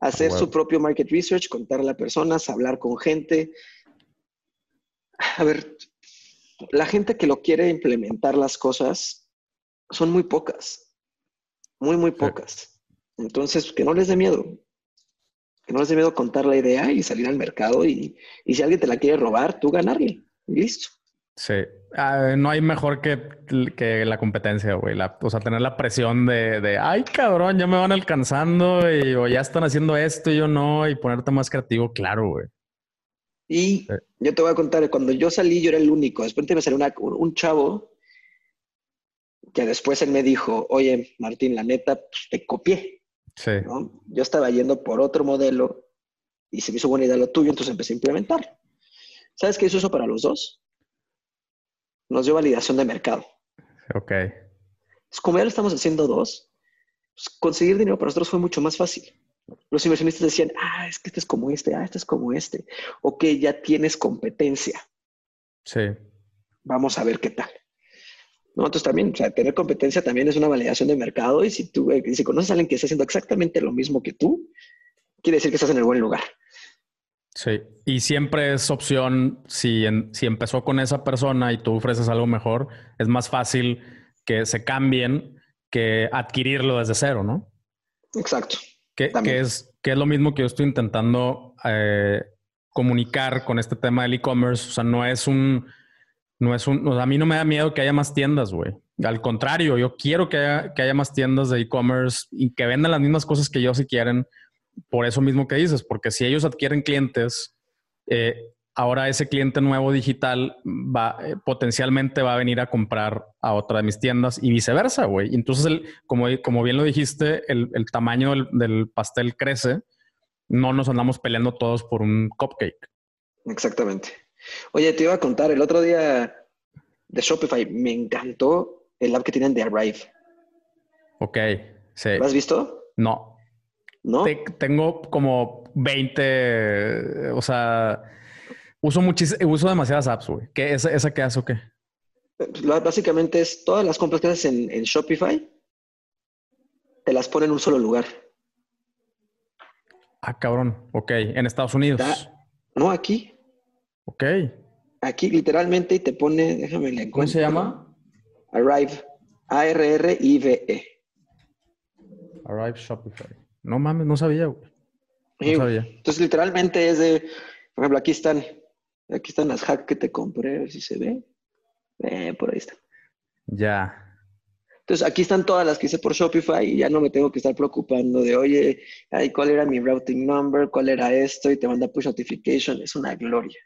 Hacer su propio market research, contarle a personas, hablar con gente. A ver, la gente que lo quiere implementar las cosas son muy pocas. Muy, muy pocas. Entonces, que no les dé miedo. Que no les dé miedo contar la idea y salir al mercado y, y si alguien te la quiere robar, tú ganarle. listo. Sí, ah, no hay mejor que, que la competencia, güey. o sea, tener la presión de, de, ay, cabrón, ya me van alcanzando y o ya están haciendo esto y yo no, y ponerte más creativo, claro, güey. Y yo te voy a contar, cuando yo salí, yo era el único. Después me salió un chavo que después él me dijo, oye, Martín, la neta, pues, te copié. Sí. Yo estaba yendo por otro modelo y se me hizo buena idea lo tuyo, entonces empecé a implementar. ¿Sabes qué hizo eso para los dos? Nos dio validación de mercado. Ok. como ya lo estamos haciendo dos, pues, conseguir dinero para nosotros fue mucho más fácil. Los inversionistas decían, ah, es que este es como este, ah, este es como este. Ok, ya tienes competencia. Sí. Vamos a ver qué tal. ¿no? Entonces también, o sea, tener competencia también es una validación de mercado y si tú, eh, si conoces a alguien que está haciendo exactamente lo mismo que tú, quiere decir que estás en el buen lugar. Sí, y siempre es opción, si, si empezó con esa persona y tú ofreces algo mejor, es más fácil que se cambien que adquirirlo desde cero, ¿no? Exacto. Que, es, que es lo mismo que yo estoy intentando eh, comunicar con este tema del e-commerce. O sea, no es un no es un, a mí no me da miedo que haya más tiendas, güey. Al contrario, yo quiero que haya, más tiendas de e-commerce y que vendan las mismas cosas que yo si quieren. Por eso mismo que dices, porque si ellos adquieren clientes, eh, ahora ese cliente nuevo digital va eh, potencialmente va a venir a comprar a otra de mis tiendas y viceversa, güey. Entonces, el, como, como bien lo dijiste, el, tamaño del, del, pastel crece. No nos andamos peleando todos por un cupcake. Exactamente. Oye, te iba a contar, el otro día de Shopify me encantó el app que tienen de Arrive. Ok, sí. ¿Lo has visto? No. ¿No? tengo como 20, o sea, uso muchísimo, uso demasiadas apps, güey. ¿Qué, esa, ¿Esa qué hace o qué? Básicamente es todas las compras que haces en, Shopify, te las pone en un solo lugar. Ah, cabrón. Ok, en Estados Unidos. no, aquí. Ok. Aquí literalmente te pone, déjame le ¿Cómo se llama? Arrive. A-R-R-I-V-E. Arrive Shopify. No mames, no sabía, No sabía. Entonces, literalmente es de, por ejemplo, aquí están, aquí están las hacks que te compré, a ver si se ve. Eh, por ahí está. Ya. Entonces, aquí están todas las que hice por Shopify y ya no me tengo que estar preocupando de, oye, ay, ¿cuál era mi routing number? ¿Cuál era esto? Y te manda push notification. Es una gloria.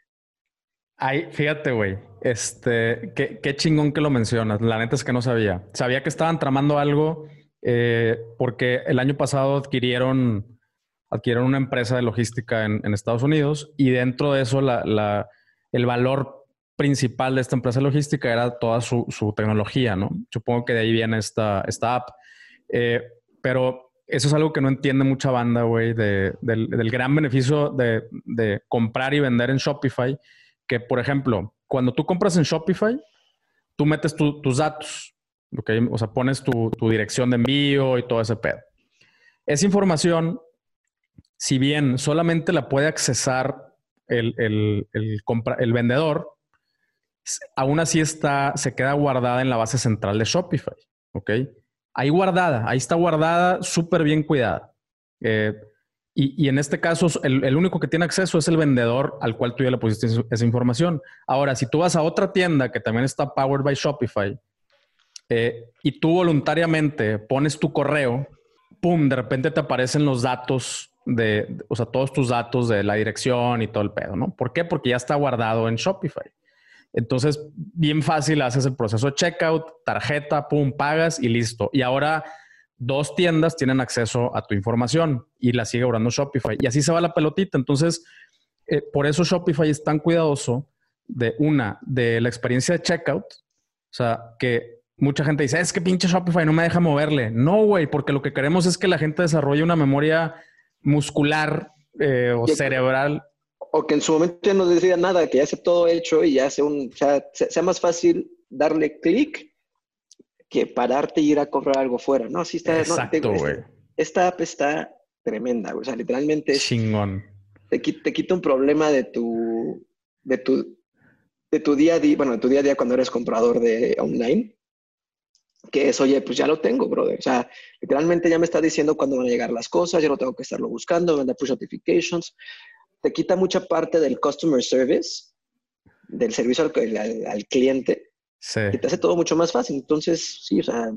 Ay, fíjate, güey. Este, qué, chingón que lo mencionas. La neta es que no sabía. Sabía que estaban tramando algo eh, porque el año pasado adquirieron, adquirieron una empresa de logística en, Estados Unidos y dentro de eso la, el valor principal de esta empresa de logística era toda su, tecnología, ¿no? Supongo que de ahí viene esta, esta app. Eh, pero eso es algo que no entiende mucha banda, güey, del, del, gran beneficio de, de comprar y vender en Shopify que, por ejemplo, cuando tú compras en Shopify, tú metes tus datos, ¿ok? O sea, pones tu, dirección de envío y todo ese pedo. Esa información, si bien solamente la puede accesar el, el vendedor, aún así está, se queda guardada en la base central de Shopify, ¿ok? Ahí guardada, ahí está guardada, súper bien cuidada. Eh, y, en este caso, el, único que tiene acceso es el vendedor al cual tú ya le pusiste esa información. Ahora, si tú vas a otra tienda que también está powered by Shopify eh, y tú voluntariamente pones tu correo, pum, de repente te aparecen los datos de, o sea, todos tus datos de la dirección y todo el pedo, ¿no? ¿Por qué? Porque ya está guardado en Shopify. Entonces, bien fácil haces el proceso de checkout, tarjeta, pum, pagas y listo. Y ahora dos tiendas tienen acceso a tu información y la sigue obrando Shopify. Y así se va la pelotita. Entonces, eh, por eso Shopify es tan cuidadoso de una, de la experiencia de checkout. O sea, que mucha gente dice, es que pinche Shopify no me deja moverle. No, güey, porque lo que queremos es que la gente desarrolle una memoria muscular eh, o cerebral. O que en su momento ya no decida nada, que ya esté todo hecho y ya sea, un, sea, sea más fácil darle clic que pararte y ir a comprar algo fuera. No, sí está. Exacto, güey. esta app está tremenda, güey. O sea, literalmente es. Chingón. Te, te, quita un problema de tu. de tu. de tu día a día. Bueno, de tu día a día cuando eres comprador de online. Que es, oye, pues ya lo tengo, brother. O sea, literalmente ya me está diciendo cuándo van a llegar las cosas, yo no tengo que estarlo buscando, me da push notifications. Te quita mucha parte del customer service, del servicio al, al cliente que te hace todo mucho más fácil. Entonces, sí, o sea,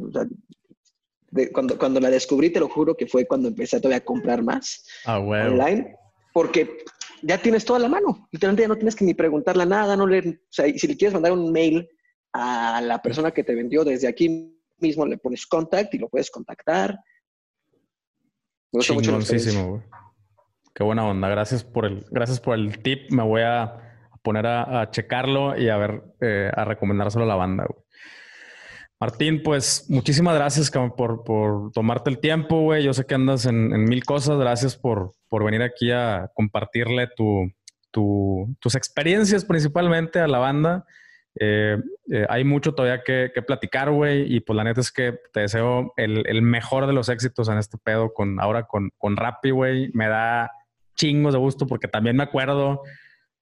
cuando, cuando la descubrí, te lo juro que fue cuando empecé todavía a comprar más ah, online, porque ya tienes toda la mano. Literalmente ya no tienes que ni preguntarle nada, no le, o sea, si le quieres mandar un mail a la persona que te vendió desde aquí mismo, le pones contact y lo puedes contactar. Me gusta mucho güey. Qué buena onda. Gracias por el, gracias por el tip. Me voy a poner a, checarlo y a ver, eh, a recomendárselo a la banda, güey. Martín, pues muchísimas gracias por, por tomarte el tiempo, güey. Yo sé que andas en, mil cosas. Gracias por, por, venir aquí a compartirle tu, tus experiencias principalmente a la banda. Eh, eh, hay mucho todavía que, platicar, güey. Y pues la neta es que te deseo el, mejor de los éxitos en este pedo con ahora con, con Rappi, güey. Me da chingos de gusto porque también me acuerdo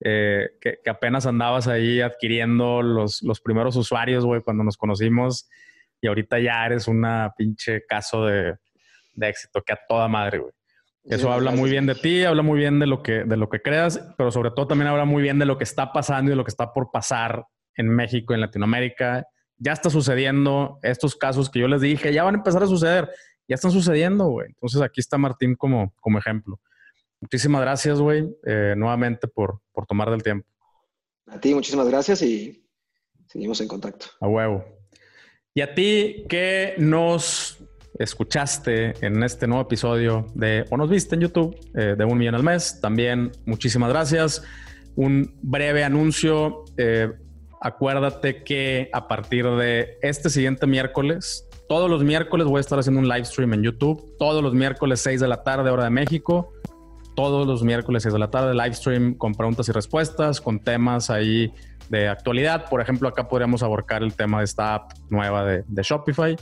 eh, que, apenas andabas ahí adquiriendo los, los primeros usuarios, güey, cuando nos conocimos y ahorita ya eres una pinche caso de, de éxito, que a toda madre, güey. Eso habla muy bien de ti, habla muy bien de lo, que, de lo que creas, pero sobre todo también habla muy bien de lo que está pasando y de lo que está por pasar en México, en Latinoamérica. Ya está sucediendo estos casos que yo les dije, ya van a empezar a suceder, ya están sucediendo, güey. Entonces aquí está Martín como, como ejemplo. Muchísimas gracias, güey, eh, nuevamente por, por tomar del tiempo. A ti, muchísimas gracias y seguimos en contacto. A huevo. Y a ti que nos escuchaste en este nuevo episodio de o nos viste en YouTube eh, de un millón al mes, también muchísimas gracias. Un breve anuncio. Eh, acuérdate que a partir de este siguiente miércoles, todos los miércoles voy a estar haciendo un live stream en YouTube. Todos los miércoles 6 de la tarde, hora de México todos los miércoles 6 de la tarde, live stream con preguntas y respuestas, con temas ahí de actualidad. Por ejemplo, acá podríamos aborcar el tema de esta app nueva de, Shopify.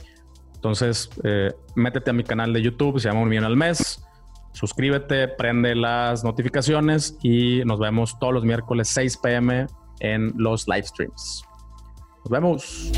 Entonces, eh, métete a mi canal de YouTube, se llama Un Millón al Mes. Suscríbete, prende las notificaciones y nos vemos todos los miércoles 6 pm en los live streams. Nos vemos.